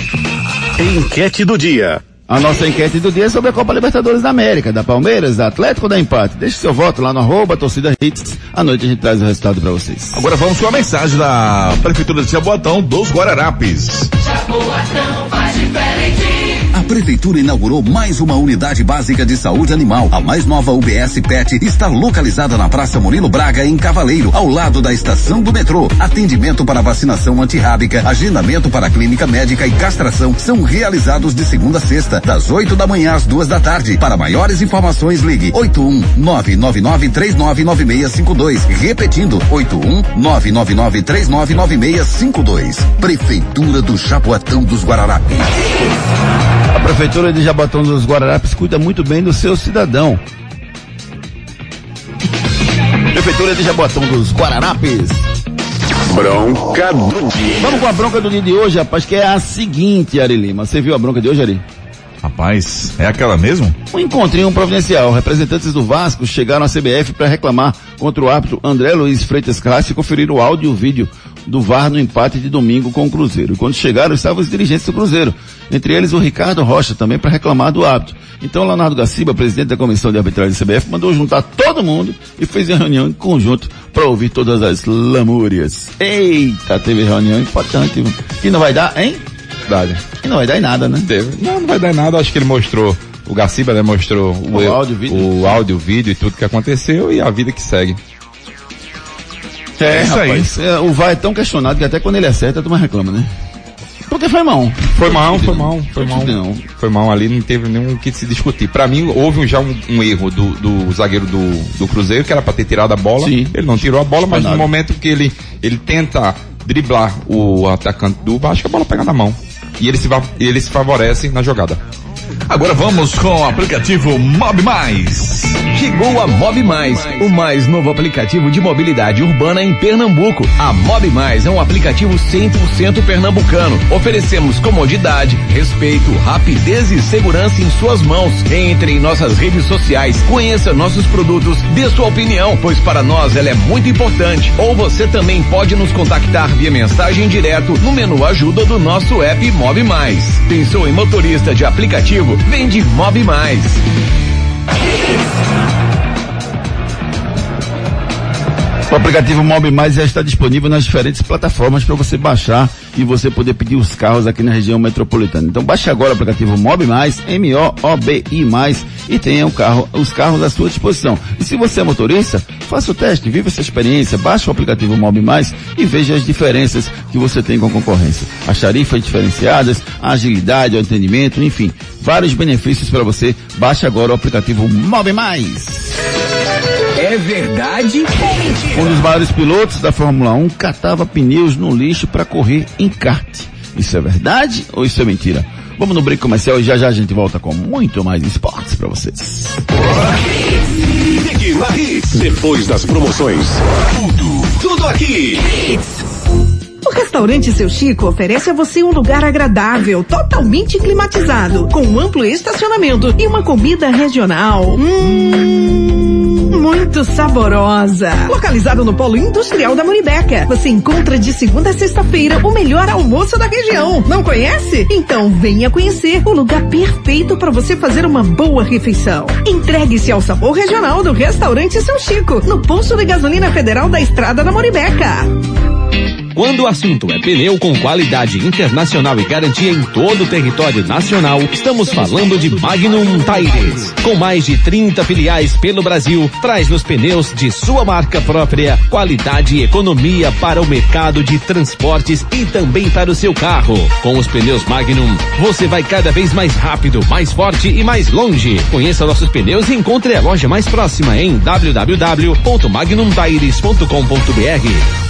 Enquete do dia. A nossa enquete do dia é sobre a Copa Libertadores da América, da Palmeiras, da Atlético ou da Empate. Deixe seu voto lá no arroba torcida hits. À noite a gente traz o resultado para vocês. Agora vamos com a mensagem da Prefeitura de Jaboatão dos Guararapes. Jaboatão faz diferente. Prefeitura inaugurou mais uma unidade básica de saúde animal. A mais nova UBS PET está localizada na Praça Murilo Braga, em Cavaleiro, ao lado da estação do metrô. Atendimento para vacinação antirrábica, agendamento para clínica médica e castração são realizados de segunda a sexta, das 8 da manhã às duas da tarde. Para maiores informações, ligue 81 999399652. Repetindo, 81 999399652. Prefeitura do Jaboatão dos Guararapes. A Prefeitura de Jabotão dos Guararapes cuida muito bem do seu cidadão. Prefeitura de Jabotão dos Guararapes. Bronca do dia. Vamos com a bronca do dia de hoje, rapaz, que é a seguinte, Ari Lima. Você viu a bronca de hoje, Ari? Rapaz, é aquela mesmo? Um encontrinho providencial. Representantes do Vasco chegaram à CBF para reclamar contra o árbitro André Luiz Freitas Castro e conferir o áudio e o vídeo do VAR no empate de domingo com o Cruzeiro. E quando chegaram, estavam os dirigentes do Cruzeiro. Entre eles o Ricardo Rocha, também para reclamar do árbitro. Então, Leonardo Gaciba, presidente da comissão de arbitragem da CBF, mandou juntar todo mundo e fez uma reunião em conjunto para ouvir todas as lamúrias. Eita, teve reunião importante. Que não vai dar, hein? Verdade. E não vai dar em nada, né? Teve. Não, não vai dar em nada. Acho que ele mostrou, o Gaciba né, mostrou o, O áudio, vídeo. o áudio, o vídeo e tudo que aconteceu e a vida que segue. É, isso aí. rapaz. é, o VAR é tão questionado que até quando ele acerta, a turma reclama, né? Porque foi mão. Foi mal, foi mal, foi mal. Não. Foi mal ali, não teve nenhum que se discutir. Pra mim, houve já um, um erro do, do zagueiro do, do Cruzeiro, que era pra ter tirado a bola. Sim. Ele não tirou a bola, mas no momento que ele, ele tenta driblar o atacante do Vasco, a bola pega na mão. E ele se, ele se favorece na jogada. Agora vamos com o aplicativo Mob Mais. Chegou a Mob Mais, o mais novo aplicativo de mobilidade urbana em Pernambuco. A Mob Mais é um aplicativo 100% pernambucano. Oferecemos comodidade, respeito, rapidez e segurança em suas mãos. Entre em nossas redes sociais, conheça nossos produtos, dê sua opinião, pois para nós ela é muito importante. Ou você também pode nos contactar via mensagem direto no menu ajuda do nosso app Mob Mais. Pensou em motorista de aplicativo? Vem de Mob Mais. O aplicativo Mob Mais já está disponível nas diferentes plataformas para você baixar e você poder pedir os carros aqui na região metropolitana. Então baixe agora o aplicativo Mob Mais, M-O-O-B-I Mais e tenha carro, os carros à sua disposição. E se você é motorista, faça o teste, viva essa experiência, baixe o aplicativo Mob Mais e veja as diferenças que você tem com a concorrência. As tarifas diferenciadas, a agilidade, o atendimento, enfim, vários benefícios para você. Baixe agora o aplicativo Mob Mais. É verdade ou mentira? Um dos maiores pilotos da Fórmula 1 catava pneus no lixo para correr em kart. Isso é verdade ou isso é mentira? Vamos no break comercial e já já a gente volta com muito mais esportes para vocês. Depois das promoções, tudo, tudo aqui. O restaurante Seu Chico oferece a você um lugar agradável, totalmente climatizado, com um amplo estacionamento e uma comida regional. Hum, muito saborosa. Localizado no Polo Industrial da Muribeca, você encontra de segunda a sexta-feira o melhor almoço da região. Não conhece? Então venha conhecer o lugar perfeito para você fazer uma boa refeição. Entregue-se ao sabor regional do restaurante Seu Chico, no posto de gasolina federal da Estrada da Moribeca. Quando o assunto é pneu com qualidade internacional e garantia em todo o território nacional, estamos falando de Magnum Tires. Com mais de 30 filiais pelo Brasil, traz nos pneus de sua marca própria, qualidade e economia para o mercado de transportes e também para o seu carro. Com os pneus Magnum, você vai cada vez mais rápido, mais forte e mais longe. Conheça nossos pneus e encontre a loja mais próxima em www.magnumtires.com.br.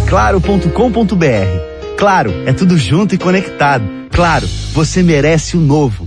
claro.com.br. Claro, é tudo junto e conectado. Claro, você merece o novo.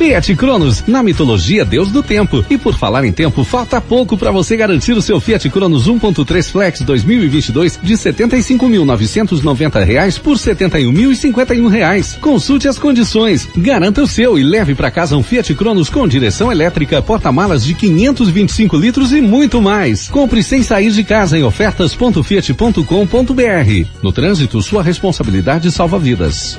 Fiat Cronos, na mitologia Deus do Tempo. E por falar em tempo, falta pouco para você garantir o seu Fiat Cronos 1.3 Flex 2022 de 75.990 reais por 71.051 reais. Consulte as condições, garanta o seu e leve para casa um Fiat Cronos com direção elétrica, porta-malas de 525 litros e muito mais. Compre sem sair de casa em ofertas.fiat.com.br. No trânsito, sua responsabilidade salva vidas.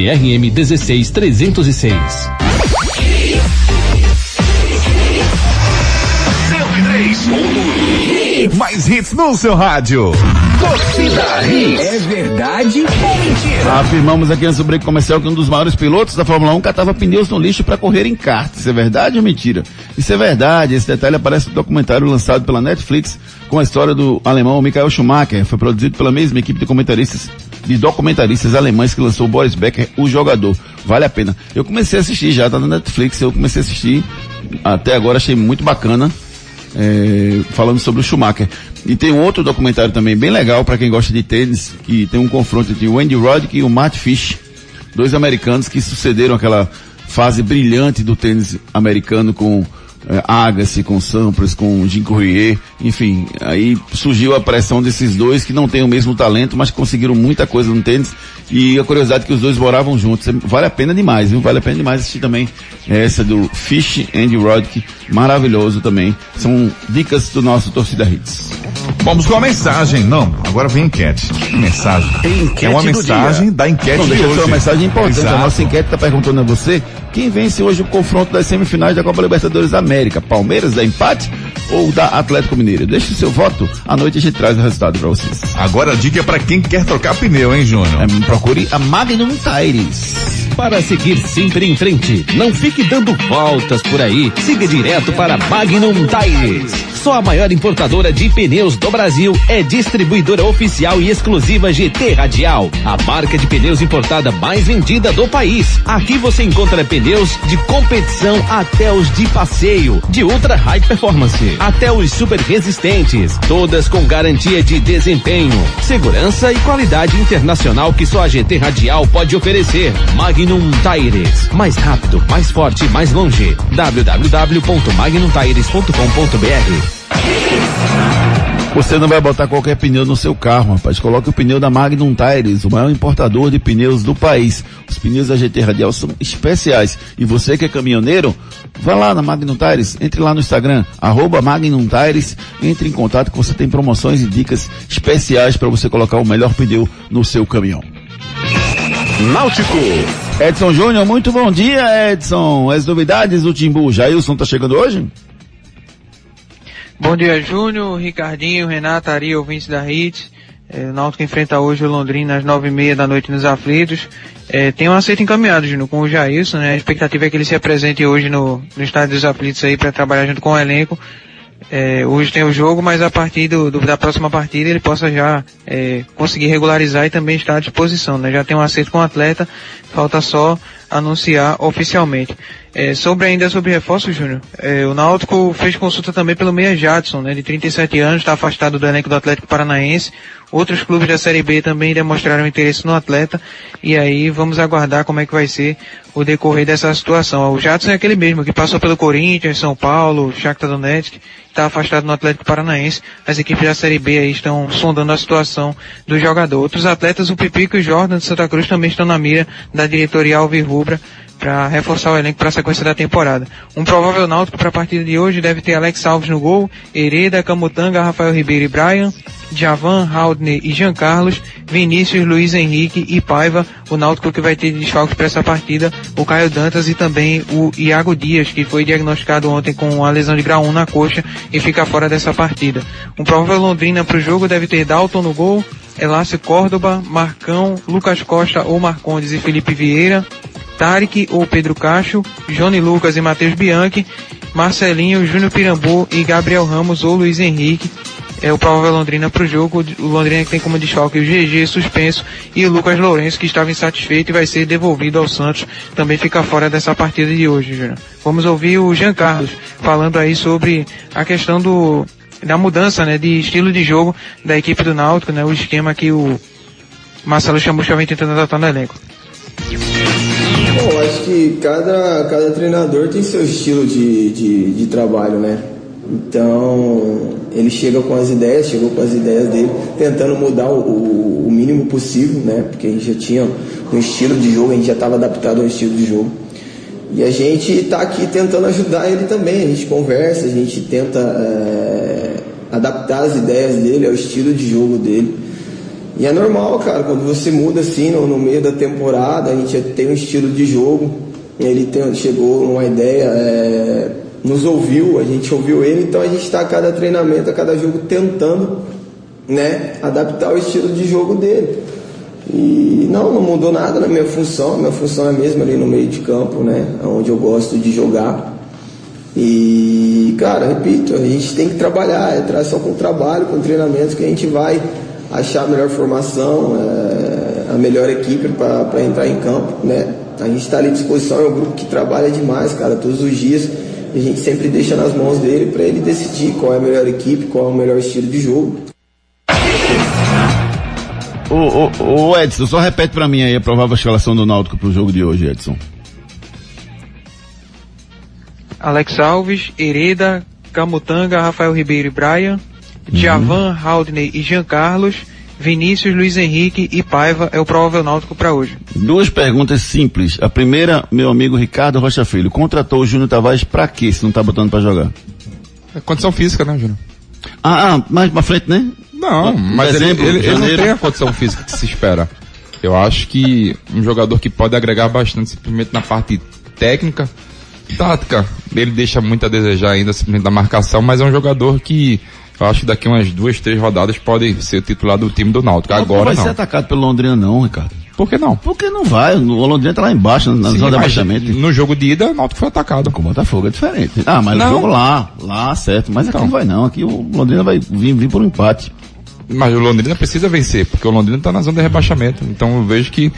CRM 16306. 103.1 Mais hits no seu rádio. Torcida Hits. É verdade ou mentira? Afirmamos aqui antes do break comercial que um dos maiores pilotos da Fórmula 1 catava pneus no lixo para correr em kart. Isso é verdade ou mentira? Isso é verdade. Esse detalhe aparece no documentário lançado pela Netflix com a história do alemão Michael Schumacher. Foi produzido pela mesma equipe de comentaristas de documentaristas alemães que lançou Boris Becker, o jogador. Vale a pena. Eu comecei a assistir já, tá na Netflix, eu comecei a assistir, até agora achei muito bacana, é, falando sobre o Schumacher. E tem um outro documentário também bem legal para quem gosta de tênis, que tem um confronto entre o Andy Roddick e o Matt Fish, dois americanos que sucederam aquela fase brilhante do tênis americano com é, Agassi, com Sampras, com Jim Courier, enfim, aí surgiu a pressão desses dois que não têm o mesmo talento, mas conseguiram muita coisa no tênis e a curiosidade é que os dois moravam juntos. Vale a pena demais, viu? Vale a pena demais assistir também essa do Fish and Roddick, maravilhoso também. São dicas do nosso Torcida Hits. Vamos com a mensagem. Não, agora vem enquete. Que mensagem? Enquete é uma mensagem dia. da enquete Não, de deixa hoje. ter uma mensagem importante. Exato. A nossa enquete está perguntando a você quem vence hoje o confronto das semifinais da Copa Libertadores da América. Palmeiras da empate ou da Atlético Mineiro? Deixe o seu voto. À noite a gente traz o resultado para vocês. Agora a dica é para quem quer trocar pneu, hein, Júnior? É, procure a Magnum Tires. Para seguir sempre em frente, não fique dando voltas por aí. Siga direto para Magnum Tires. Só a maior importadora de pneus do Brasil é distribuidora oficial e exclusiva GT Radial, a marca de pneus importada mais vendida do país. Aqui você encontra pneus de competição até os de passeio, de ultra high performance, até os super resistentes, todas com garantia de desempenho, segurança e qualidade internacional que só a GT Radial pode oferecer. Magnum Tires, mais rápido, mais forte, mais longe. www.magnumtires.com.br Você não vai botar qualquer pneu no seu carro, rapaz. Coloque o pneu da Magnum Tires, o maior importador de pneus do país. Os pneus da GT Radial são especiais. E você que é caminhoneiro, vá lá na Magnum Tires, entre lá no Instagram, arroba Magnum Tires, entre em contato que você tem promoções e dicas especiais para você colocar o melhor pneu no seu caminhão. Náutico. Edson Júnior, muito bom dia, Edson. As novidades do Timbu. Jailson tá chegando hoje? Bom dia, Júnior, Ricardinho, Renata, Ari, ouvintes da HIT. É, o Náutico enfrenta hoje o Londrina às nove e meia da noite nos aflitos. É, tem um acerto encaminhado, Júnior, com o Jailson, né? A expectativa é que ele se apresente hoje no, no estádio dos aflitos aí para trabalhar junto com o elenco. É, hoje tem o jogo, mas a partir do, do- da próxima partida ele possa já é, conseguir regularizar e também estar à disposição, né? Já tem um acerto com o atleta, falta só anunciar oficialmente. É, sobre ainda sobre reforço, Júnior, é, o Náutico fez consulta também pelo Meia Jadson, né, de 37 anos, está afastado do elenco do Atlético Paranaense. Outros clubes da Série B também demonstraram interesse no atleta. E aí vamos aguardar como é que vai ser o decorrer dessa situação. O Jadson é aquele mesmo que passou pelo Corinthians, São Paulo, Shakhtar Donetsk, está afastado no Atlético Paranaense. As equipes da Série B aí estão sondando a situação do jogador. Outros atletas, o Pipico e o Jordan de Santa Cruz também estão na mira da diretoria Alvirrubra para reforçar o elenco para sequência da temporada. Um provável náutico para a partida de hoje deve ter Alex Alves no gol, Hereda, Camutanga, Rafael Ribeiro e Brian, Javan, Haldner e Jean Carlos, Vinícius, Luiz Henrique e Paiva, o náutico que vai ter de desfalques para essa partida, o Caio Dantas e também o Iago Dias, que foi diagnosticado ontem com a lesão de grau 1 na coxa e fica fora dessa partida. Um provável Londrina para o jogo deve ter Dalton no gol, Elácio Córdoba, Marcão, Lucas Costa ou Marcondes e Felipe Vieira, Tarek ou Pedro Cacho, Johnny Lucas e Matheus Bianchi, Marcelinho, Júnior Pirambu e Gabriel Ramos ou Luiz Henrique. É o provável Londrina para o jogo. O Londrina que tem como desfalque o GG suspenso e o Lucas Lourenço que estava insatisfeito e vai ser devolvido ao Santos. Também fica fora dessa partida de hoje, Júnior. Vamos ouvir o Jean Carlos falando aí sobre a questão do da mudança, né, de estilo de jogo da equipe do Náutico, né, o esquema que o Marcelo Chamusca vem tentando adotar no elenco. Bom, acho que cada, cada treinador tem seu estilo de, de, de, trabalho, né? Então, ele chega com as ideias, chegou com as ideias dele, tentando mudar o, o mínimo possível, né? Porque a gente já tinha um estilo de jogo, a gente já estava adaptado ao estilo de jogo. E a gente está aqui tentando ajudar ele também, a gente conversa, a gente tenta é, adaptar as ideias dele ao estilo de jogo dele. E é normal, cara, quando você muda assim no, no meio da temporada, a gente tem um estilo de jogo, ele tem, chegou numa ideia, é, nos ouviu, a gente ouviu ele, então a gente está a cada treinamento, a cada jogo tentando né, adaptar o estilo de jogo dele. E não, não mudou nada na minha função, minha função é mesmo ali no meio de campo, né? Onde eu gosto de jogar. E, cara, repito, a gente tem que trabalhar, é só com trabalho, com treinamentos que a gente vai achar a melhor formação, é, a melhor equipe para entrar em campo, né? A gente está ali à disposição, é um grupo que trabalha demais, cara, todos os dias. E a gente sempre deixa nas mãos dele para ele decidir qual é a melhor equipe, qual é o melhor estilo de jogo. Ô, ô, ô Edson, só repete para mim aí a provável escalação do Náutico pro jogo de hoje, Edson. Alex Alves, Hereda, Camutanga, Rafael Ribeiro e Brian, Javan, Haldney e Jean Carlos, Vinícius, Luiz Henrique e Paiva é o provável náutico para hoje. Duas perguntas simples. A primeira, meu amigo Ricardo Rocha Filho, contratou o Júnior Tavares para quê se não tá botando para jogar? É condição física, né, Júnior? Ah, ah, mais pra frente, né? Não, mas dezembro, ele, ele, ele não tem a condição física que se espera. Eu acho que um jogador que pode agregar bastante simplesmente na parte técnica, tática, ele deixa muito a desejar ainda simplesmente da marcação, mas é um jogador que acho que daqui umas duas, três rodadas pode ser titular do time do Náutico. Agora não vai ser atacado pelo Londrina não, Ricardo. Por que não? Porque não vai. O Londrina tá lá embaixo, na Sim, zona de abaixamento. No jogo de ida, o Náutico foi atacado. Com o Botafogo é diferente. Ah, mas não. o jogo lá, lá, certo. Mas então. aqui não vai não. Aqui o Londrina vai vir, vir por um empate. Mas o Londrina precisa vencer, porque o Londrina tá na zona de rebaixamento. Então eu vejo que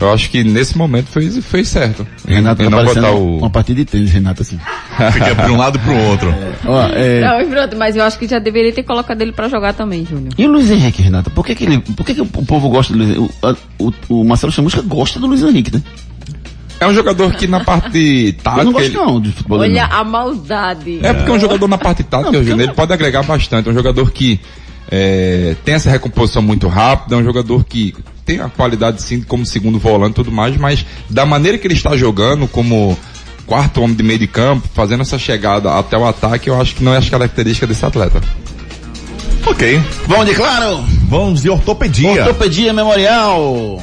eu acho que nesse momento fez, fez certo. Renato tá não botar o... uma partida de tênis, Renato, assim. Fica para um lado para o outro. É, ó, é... Não, pronto, mas eu acho que já deveria ter colocado ele para jogar também, Júnior. E o Luiz Henrique, Renato? Por que, que, ele, por que, que o povo gosta do Luiz Henrique? O, o, o Marcelo Chamusca gosta do Luiz Henrique, né? É um jogador que na parte tática. Eu não gosto ele... não de futebol. Olha não. a maldade. É porque é um jogador na parte tática, não, Júnior, ele pode agregar bastante. É um jogador que é, tem essa recomposição muito rápida, é um jogador que tem a qualidade sim como segundo volante e tudo mais, mas da maneira que ele está jogando como quarto homem de meio de campo, fazendo essa chegada até o ataque, eu acho que não é a característica desse atleta. Ok. Vamos de claro? Vamos de ortopedia. Ortopedia Memorial.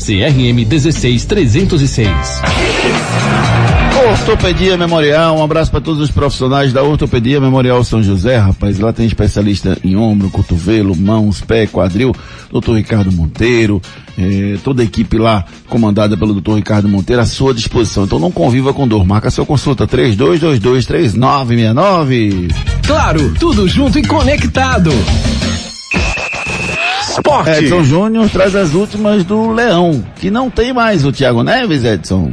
CRM 16306. Ortopedia Memorial, um abraço para todos os profissionais da Ortopedia Memorial São José, rapaz. Lá tem especialista em ombro, cotovelo, mãos, pé, quadril, doutor Ricardo Monteiro, eh, toda a equipe lá comandada pelo doutor Ricardo Monteiro à sua disposição. Então não conviva com dor. Marca sua consulta 32223969. Claro, tudo junto e conectado. Esporte. Edson Júnior traz as últimas do Leão, que não tem mais o Thiago Neves, Edson.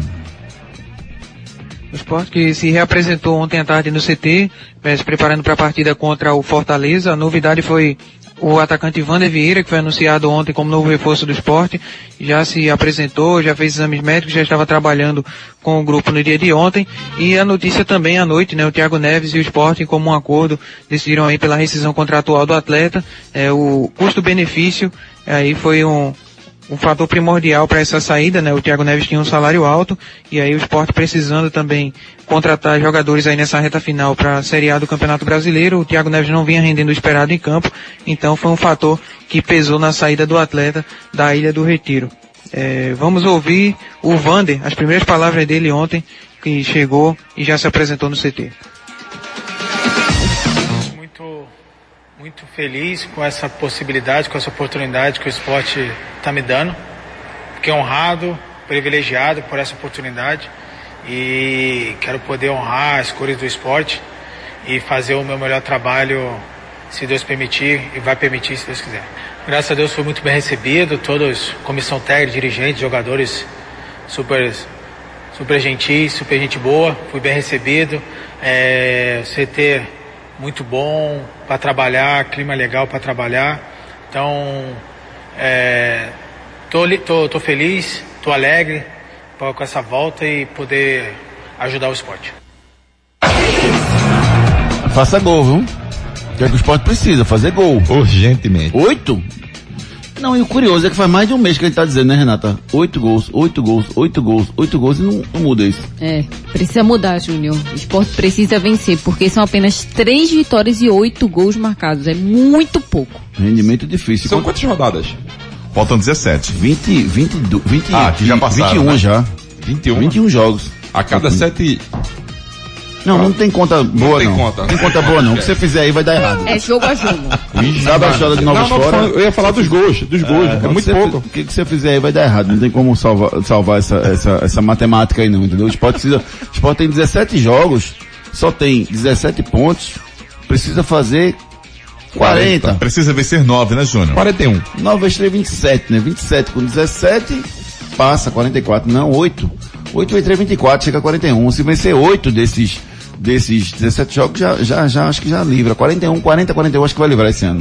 O esporte que se reapresentou ontem à tarde no CT, se preparando para a partida contra o Fortaleza. A novidade foi o atacante Vander Vieira, que foi anunciado ontem como novo reforço do esporte, já se apresentou, já fez exames médicos, já estava trabalhando com o grupo no dia de ontem. E a notícia também à noite, né? O Thiago Neves e o esporte, em comum acordo, decidiram aí pela rescisão contratual do atleta. É, o custo-benefício aí foi um, um fator primordial para essa saída, né? O Thiago Neves tinha um salário alto e aí o esporte precisando também contratar jogadores aí nessa reta final para a Série A do Campeonato Brasileiro. O Thiago Neves não vinha rendendo o esperado em campo, então foi um fator que pesou na saída do atleta da Ilha do Retiro. É, vamos ouvir o Vander, as primeiras palavras dele ontem, que chegou e já se apresentou no CT. muito, muito feliz com essa possibilidade, com essa oportunidade que o esporte está me dando. Fiquei honrado, privilegiado por essa oportunidade e quero poder honrar as cores do esporte e fazer o meu melhor trabalho, se Deus permitir, e vai permitir se Deus quiser. Graças a Deus fui muito bem recebido, todos, comissão técnica, dirigentes, jogadores super, super gentis, super gente boa, fui bem recebido. É, CT muito bom para trabalhar, clima legal para trabalhar. Então, é, tô, tô, tô feliz, tô alegre com essa volta e poder ajudar o esporte. Faça gol, viu? Que é o que o esporte precisa, fazer gol. Urgentemente. Oito? Não, e o curioso é que faz mais de um mês que a gente tá dizendo, né, Renata? Oito gols, oito gols, oito gols, oito gols e não, não muda isso. É, precisa mudar, Júnior. O esporte precisa vencer, porque são apenas três vitórias e oito gols marcados. É muito pouco. Rendimento difícil. São quantas rodadas? Faltam 17. 20, 20, 20, Ah, que já passaram, 21 né? já. 21? 21 jogos. A cada sete. Não, não tem conta boa tem não. conta. Tem conta boa não. O que você fizer aí vai dar errado. É jogo a jogo. Sabe a história de Nova Não, não, Fora? eu ia falar dos gols, dos gols. É, que muito pouco. O que, que você fizer aí vai dar errado. Não tem como salvar, salvar essa, essa, essa matemática aí não, entendeu? O Sport precisa, o Sport tem 17 jogos, só tem 17 pontos, precisa fazer 40. Precisa vencer 9, né, Júnior? 41. 9 vezes 3, 27, né? 27 com 17, passa 44. Não, 8. 8 vezes 3, 24, chega a 41. Se vencer 8 desses, desses 17 jogos, já, já, já acho que já livra. 41, 40, 41, acho que vai livrar esse ano.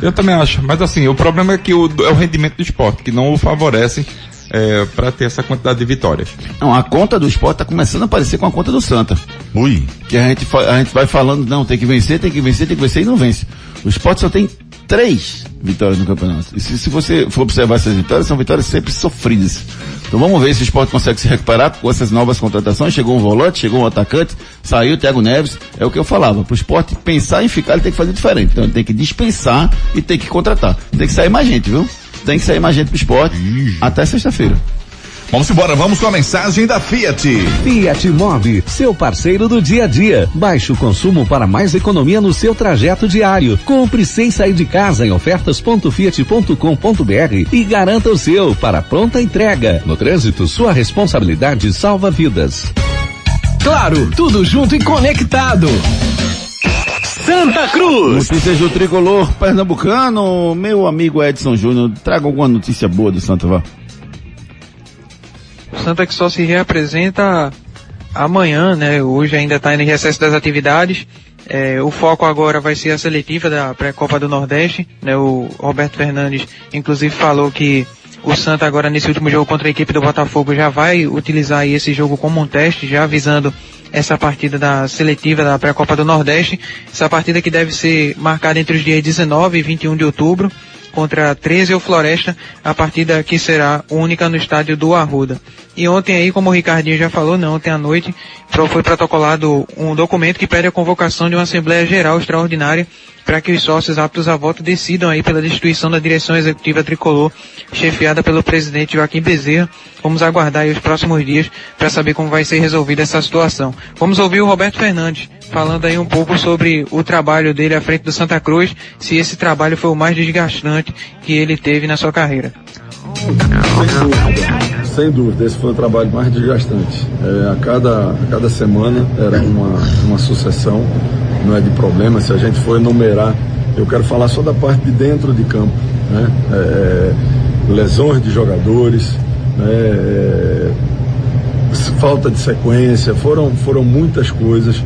Eu também acho, mas assim, o problema é que o, é o rendimento do esporte, que não o favorece é, para ter essa quantidade de vitórias. Não, a conta do esporte tá começando a parecer com a conta do Santa. Ui. Que a gente, a gente vai falando, não, tem que vencer, tem que vencer, tem que vencer e não vence. O esporte só tem três vitórias no campeonato. E se, se você for observar essas vitórias, são vitórias sempre sofridas. Então vamos ver se o esporte consegue se recuperar com essas novas contratações. Chegou um volante, chegou um atacante, saiu o Thiago Neves. É o que eu falava. Para o esporte pensar em ficar, ele tem que fazer diferente. Então ele tem que dispensar e tem que contratar. Tem que sair mais gente, viu? Tem que sair mais gente pro esporte até sexta-feira. Vamos embora, vamos com a mensagem da Fiat. Fiat Mobi, seu parceiro do dia a dia. Baixe o consumo para mais economia no seu trajeto diário. Compre sem sair de casa em ofertas.fiat.com.br e garanta o seu para pronta entrega. No trânsito, sua responsabilidade salva vidas. Claro, tudo junto e conectado. Santa Cruz. Notícias do tricolor pernambucano. Meu amigo Edson Júnior, traga alguma notícia boa do Santa Vá. O Santa que só se reapresenta amanhã, né? Hoje ainda está em recesso das atividades. É, o foco agora vai ser a seletiva da pré-copa do Nordeste. Né? O Roberto Fernandes, inclusive, falou que o Santa agora nesse último jogo contra a equipe do Botafogo já vai utilizar aí esse jogo como um teste, já avisando essa partida da seletiva da pré-copa do Nordeste. Essa partida que deve ser marcada entre os dias 19 e 21 de outubro. Contra 13 o Floresta, a partida que será única no estádio do Arruda. E ontem aí, como o Ricardinho já falou, não, ontem à noite foi protocolado um documento que pede a convocação de uma Assembleia Geral Extraordinária para que os sócios aptos a voto decidam aí pela destituição da direção executiva tricolor, chefiada pelo presidente Joaquim Bezerra. Vamos aguardar aí os próximos dias para saber como vai ser resolvida essa situação. Vamos ouvir o Roberto Fernandes falando aí um pouco sobre o trabalho dele à frente do Santa Cruz, se esse trabalho foi o mais desgastante que ele teve na sua carreira. Sem dúvida, esse foi o trabalho mais desgastante. É, a, cada, a cada semana era uma, uma sucessão, não é de problema. Se a gente for enumerar, eu quero falar só da parte de dentro de campo. Né? É, é lesões de jogadores, né? É, falta de sequência, foram, foram muitas coisas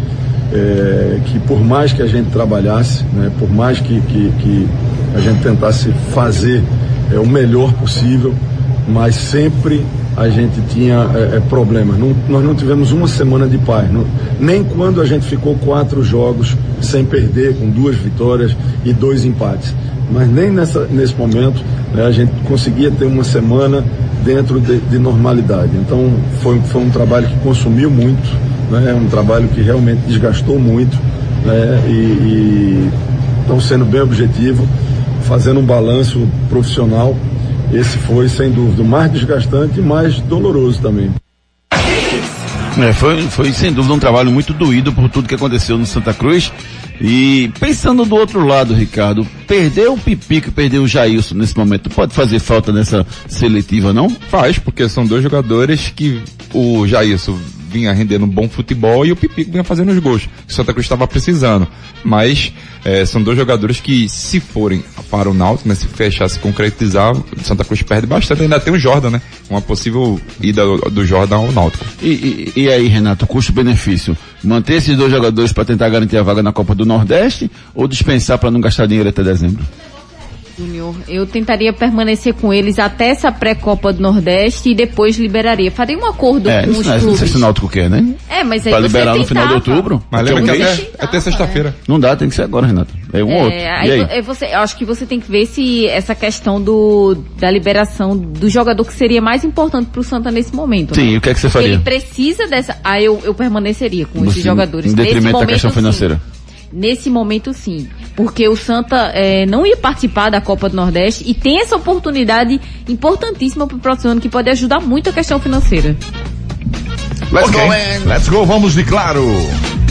é, que por mais que a gente trabalhasse, né? por mais que, que, que a gente tentasse fazer é, o melhor possível, mas sempre a gente tinha é, é, problemas. Não, nós não tivemos uma semana de paz, não, nem quando a gente ficou quatro jogos sem perder, com duas vitórias e dois empates. Mas nem nessa, nesse momento né, a gente conseguia ter uma semana dentro de, de normalidade. Então foi, foi um trabalho que consumiu muito, né, um trabalho que realmente desgastou muito. Né, e, e então sendo bem objetivo, fazendo um balanço profissional, esse foi, sem dúvida, o mais desgastante e mais doloroso também. É, foi, foi sem dúvida um trabalho muito doído por tudo que aconteceu no Santa Cruz. E pensando do outro lado, Ricardo, perder o Pipico e perder o Jailson nesse momento, pode fazer falta nessa seletiva, não? Faz, porque são dois jogadores que o Jailson vinha rendendo um bom futebol e o Pipico vinha fazendo os gols que o Santa Cruz estava precisando. Mas é, são dois jogadores que, se forem para o Náutico, né, se fechar, se concretizar, o Santa Cruz perde bastante. Ainda tem o Jordan, né? Uma possível ida do, Jordan ao Náutico. E, e, e aí, Renato, custo-benefício? Manter esses dois jogadores para tentar garantir a vaga na Copa do Nordeste ou dispensar para não gastar dinheiro até dezembro? Júnior, eu tentaria permanecer com eles até essa pré-copa do Nordeste e depois liberaria. Faria um acordo é, com os não é, clubes. Não sei se o Náutico quer, né? É, mas aí Pra liberar no final de tentava. outubro. Mas lembra que mês. até, até sexta-feira. Não dá, tem que ser agora, Renato. É um outro. É, E aí, aí? é você, eu acho que você tem que ver se essa questão do, da liberação do jogador que seria mais importante pro Santa nesse momento. Sim, né? e o que é que você faria? Ele precisa dessa. Aí eu, eu permaneceria com esses Você- jogadores. Em Nesse detrimento da momento, questão sim. Nesse momento, sim. Porque o Santa eh, não ia participar da Copa do Nordeste e tem essa oportunidade importantíssima pro próximo ano que pode ajudar muito a questão financeira. Let's go, Let's go, vamos de claro.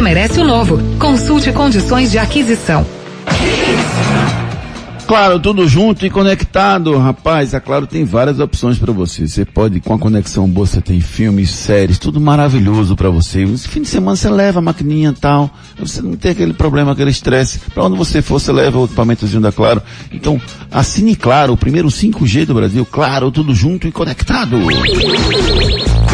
merece o novo. Consulte condições de aquisição. Claro, tudo junto e conectado, rapaz. A Claro tem várias opções para você. Você pode, com a conexão boa, você tem filmes, séries, tudo maravilhoso para você. Esse fim de semana você leva a maquininha e tal. Você não tem aquele problema, aquele estresse. Para onde você for, você leva o equipamentozinho da Claro. Então, assine Claro, o primeiro 5G do Brasil. Claro, tudo junto e conectado.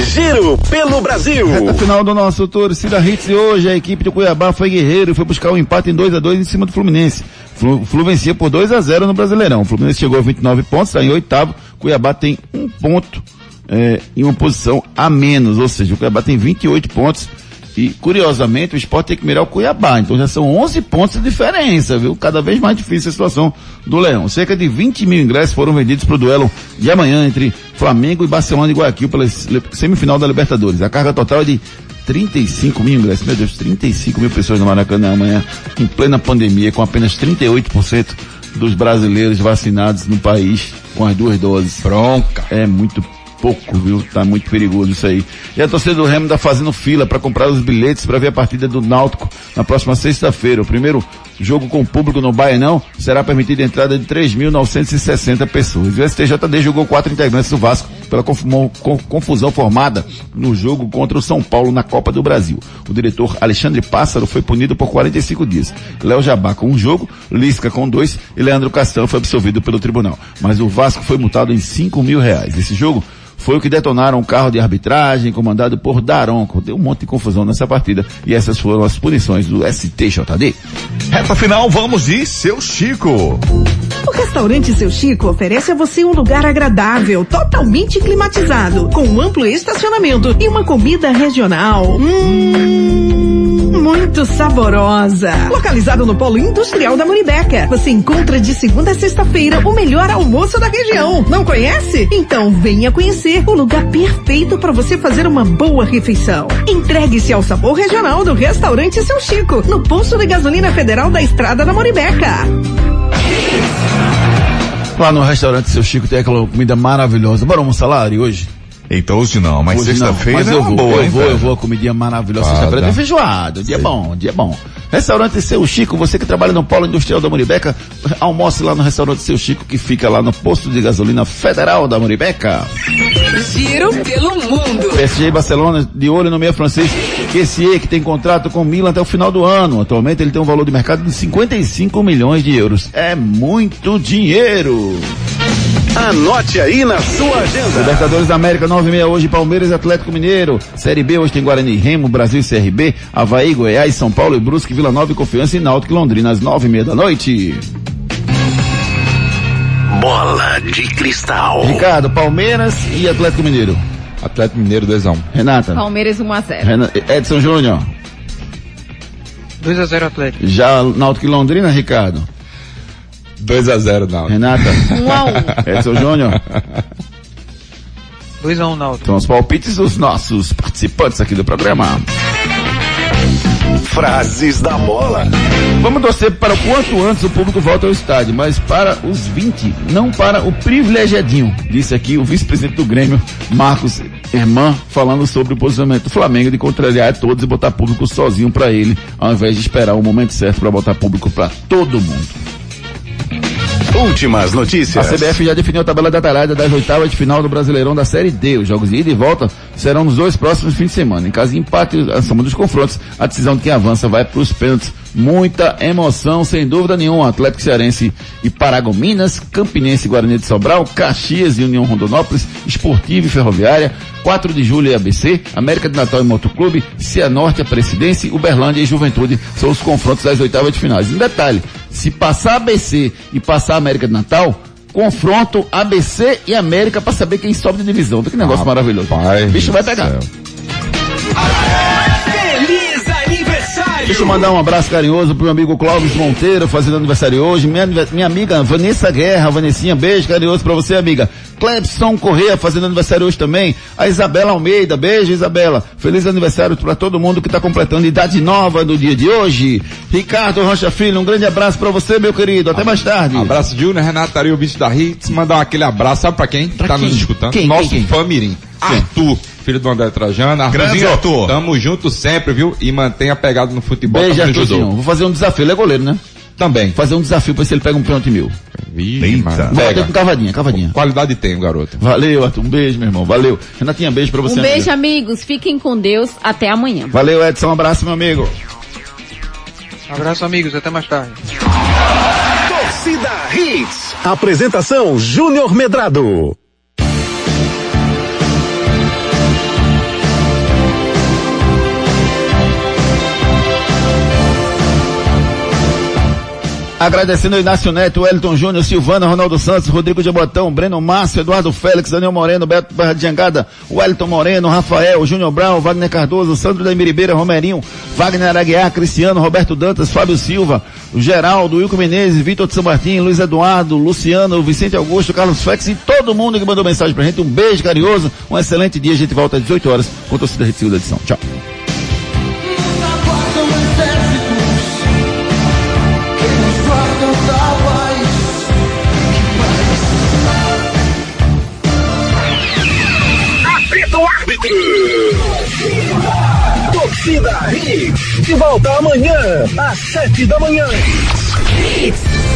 Giro pelo Brasil. Reta final do nosso Torcida Hits e hoje a equipe de Cuiabá foi guerreiro e foi buscar o um empate em 2 a 2 em cima do Fluminense. Flu, Flu vencia por 2 a 0 no Brasileirão. O Fluminense chegou a 29 pontos, está em oitavo. Cuiabá tem um ponto é, em uma posição a menos, ou seja, o Cuiabá tem 28 pontos. E, curiosamente, o esporte tem que mirar o Cuiabá. Então já são 11 pontos de diferença, viu? Cada vez mais difícil a situação do Leão. Cerca de 20 mil ingressos foram vendidos para o duelo de amanhã entre Flamengo e Barcelona de Guayaquil pela semifinal da Libertadores. A carga total é de 35 mil ingressos. Meu Deus, 35 mil pessoas no Maracanã amanhã, em plena pandemia, com apenas 38% dos brasileiros vacinados no país com as duas doses. Bronca. É muito pouco, viu? Tá muito perigoso isso aí. E a torcida do Remo tá fazendo fila para comprar os bilhetes para ver a partida do Náutico na próxima sexta-feira. O primeiro jogo com público no Baianão, será permitida a entrada de 3.960 pessoas. O STJD julgou quatro integrantes do Vasco pela confusão formada no jogo contra o São Paulo na Copa do Brasil. O diretor Alexandre Pássaro foi punido por 45 dias. Léo Jabá com um jogo, Lisca com dois e Leandro Castelo foi absolvido pelo tribunal. Mas o Vasco foi multado em 5 mil reais. Esse jogo foi o que detonaram um carro de arbitragem comandado por Daronco. Deu um monte de confusão nessa partida e essas foram as punições do STJD. Reta final, vamos de Seu Chico. O restaurante Seu Chico oferece a você um lugar agradável, totalmente climatizado, com um amplo estacionamento e uma comida regional. Hum, muito saborosa. Localizado no Polo Industrial da Muribeca, você encontra de segunda a sexta-feira o melhor almoço da região. Não conhece? Então venha conhecer o lugar perfeito para você fazer uma boa refeição. Entregue-se ao sabor regional do restaurante Seu Chico, no posto de gasolina federal da Estrada da Moribeca. Lá no restaurante Seu Chico tem aquela comida maravilhosa. Bora almoçar lá, Ari, hoje? Então hoje não, mas sexta-feira Mas é eu uma vou, boa, eu hein, vou, eu vou, a comidinha maravilhosa. Ah, Sexta-feira tá. tem feijoada, dia bom, dia bom. Restaurante Seu Chico, você que trabalha no Polo Industrial da Muribeca, almoce lá no restaurante Seu Chico, que fica lá no posto de gasolina federal da Muribeca. Giro pelo mundo. PSG Barcelona de olho no meio francês Kessier, que tem contrato com o Milan até o final do ano. Atualmente ele tem um valor de mercado de 55 milhões de euros. É muito dinheiro! Anote aí na sua agenda. Libertadores da América 9 e meia hoje, Palmeiras e Atlético Mineiro. Série B hoje tem Guarani e Remo, Brasil e CRB, Havaí, Goiás, São Paulo e Brusque, Vila Nova e Confiança e Náutico e Londrina às nove e meia da noite. Bola de cristal. Ricardo, Palmeiras e Atlético Mineiro. Atlético Mineiro 2x1. Renata. Palmeiras 1 a 0 Rena- Edson Júnior. 2 a 0 Atlético. Já Náutico e Londrina, Ricardo. 2x0 Náutico. Renata. 1 a 1 Edson Júnior. 2 a 1 Náutico. São os palpites dos nossos participantes aqui do programa. Frases da bola. Vamos torcer para o quanto antes o público volte ao estádio, mas para os 20, não para o privilegiadinho. Disse aqui o vice-presidente do Grêmio, Marcos Irmã, falando sobre o posicionamento do Flamengo de contrariar todos e botar público sozinho para ele, ao invés de esperar o momento certo para botar público para todo mundo. Últimas A notícias. CBF já definiu a tabela detalhada das oitavas de final do Brasileirão da Série D. Os jogos de ida e volta serão nos dois próximos fins de semana. Em caso de empate, a soma dos confrontos, a decisão de quem avança vai para os pênaltis. Muita emoção, sem dúvida nenhuma. Atlético Cearense e Paragominas, Campinense e Guarani de Sobral, Caxias e União Rondonópolis, Esportivo e Ferroviária, 4 de julho e ABC, América de Natal e Motoclube, Cianorte, Aparecidense, Uberlândia e Juventude são os confrontos das oitavas de finais. Um detalhe, se passar ABC e passar América de Natal, confronto ABC e América para saber quem sobe de divisão. Que negócio maravilhoso. O bicho vai pegar. Aniversário. Deixa eu mandar um abraço carinhoso pro meu amigo Clóvis Monteiro, fazendo aniversário hoje. Minha, minha amiga Vanessa Guerra, Vanessinha, beijo carinhoso pra você, amiga. Clebson Corrêa, fazendo aniversário hoje também. A Isabela Almeida, beijo Isabela. Feliz aniversário pra todo mundo que tá completando idade nova no dia de hoje. Ricardo Rocha Filho, um grande abraço pra você, meu querido. Até mais tarde. Abraço Júnior, Renato Ari, o bicho da Hits. Mandar aquele abraço, sabe pra quem? tá quem? nos escutando? Quem, Nosso quem, quem? fã mirim. Arthur, filho do André Trajano. Grande Arthurzinho, Arthur. Tamo junto sempre, viu? E mantenha pegado no futebol. Beijo, Arthurzinho. Vou fazer um desafio. Ele é goleiro, né? Também. Fazer um desafio pra ver se ele pega um pênalti. Vou bater Pega. com cavadinha, cavadinha. Qualidade tem, o garoto. Valeu, Arthur. Um beijo, meu irmão. Valeu. Renatinha, beijo pra você. Um beijo, amiga. amigos. Fiquem com Deus. Até amanhã. Valeu, Edson. Um abraço, meu amigo. Abraço, amigos. Até mais tarde. Torcida Hits. Apresentação Júnior Medrado. Agradecendo o Inácio Neto, Wellington Júnior, Silvana, Ronaldo Santos, Rodrigo Jabotão, Breno Márcio, Eduardo Félix, Daniel Moreno, Beto Barra de Jangada, Wellington Moreno, Rafael, Júnior Brown, Wagner Cardoso, Sandro da Miribeira, Romerinho, Wagner Araguiar, Cristiano, Roberto Dantas, Fábio Silva, Geraldo, Wilco Menezes, Vitor de São Martin, Luiz Eduardo, Luciano, Vicente Augusto, Carlos Félix e todo mundo que mandou mensagem pra gente. Um beijo carinhoso, um excelente dia. A gente volta às 18 horas com a torcida Rede Segunda Edição. Tchau. Torcida Hits. De volta amanhã, às sete da manhã.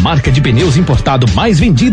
marca de pneus importado mais vendida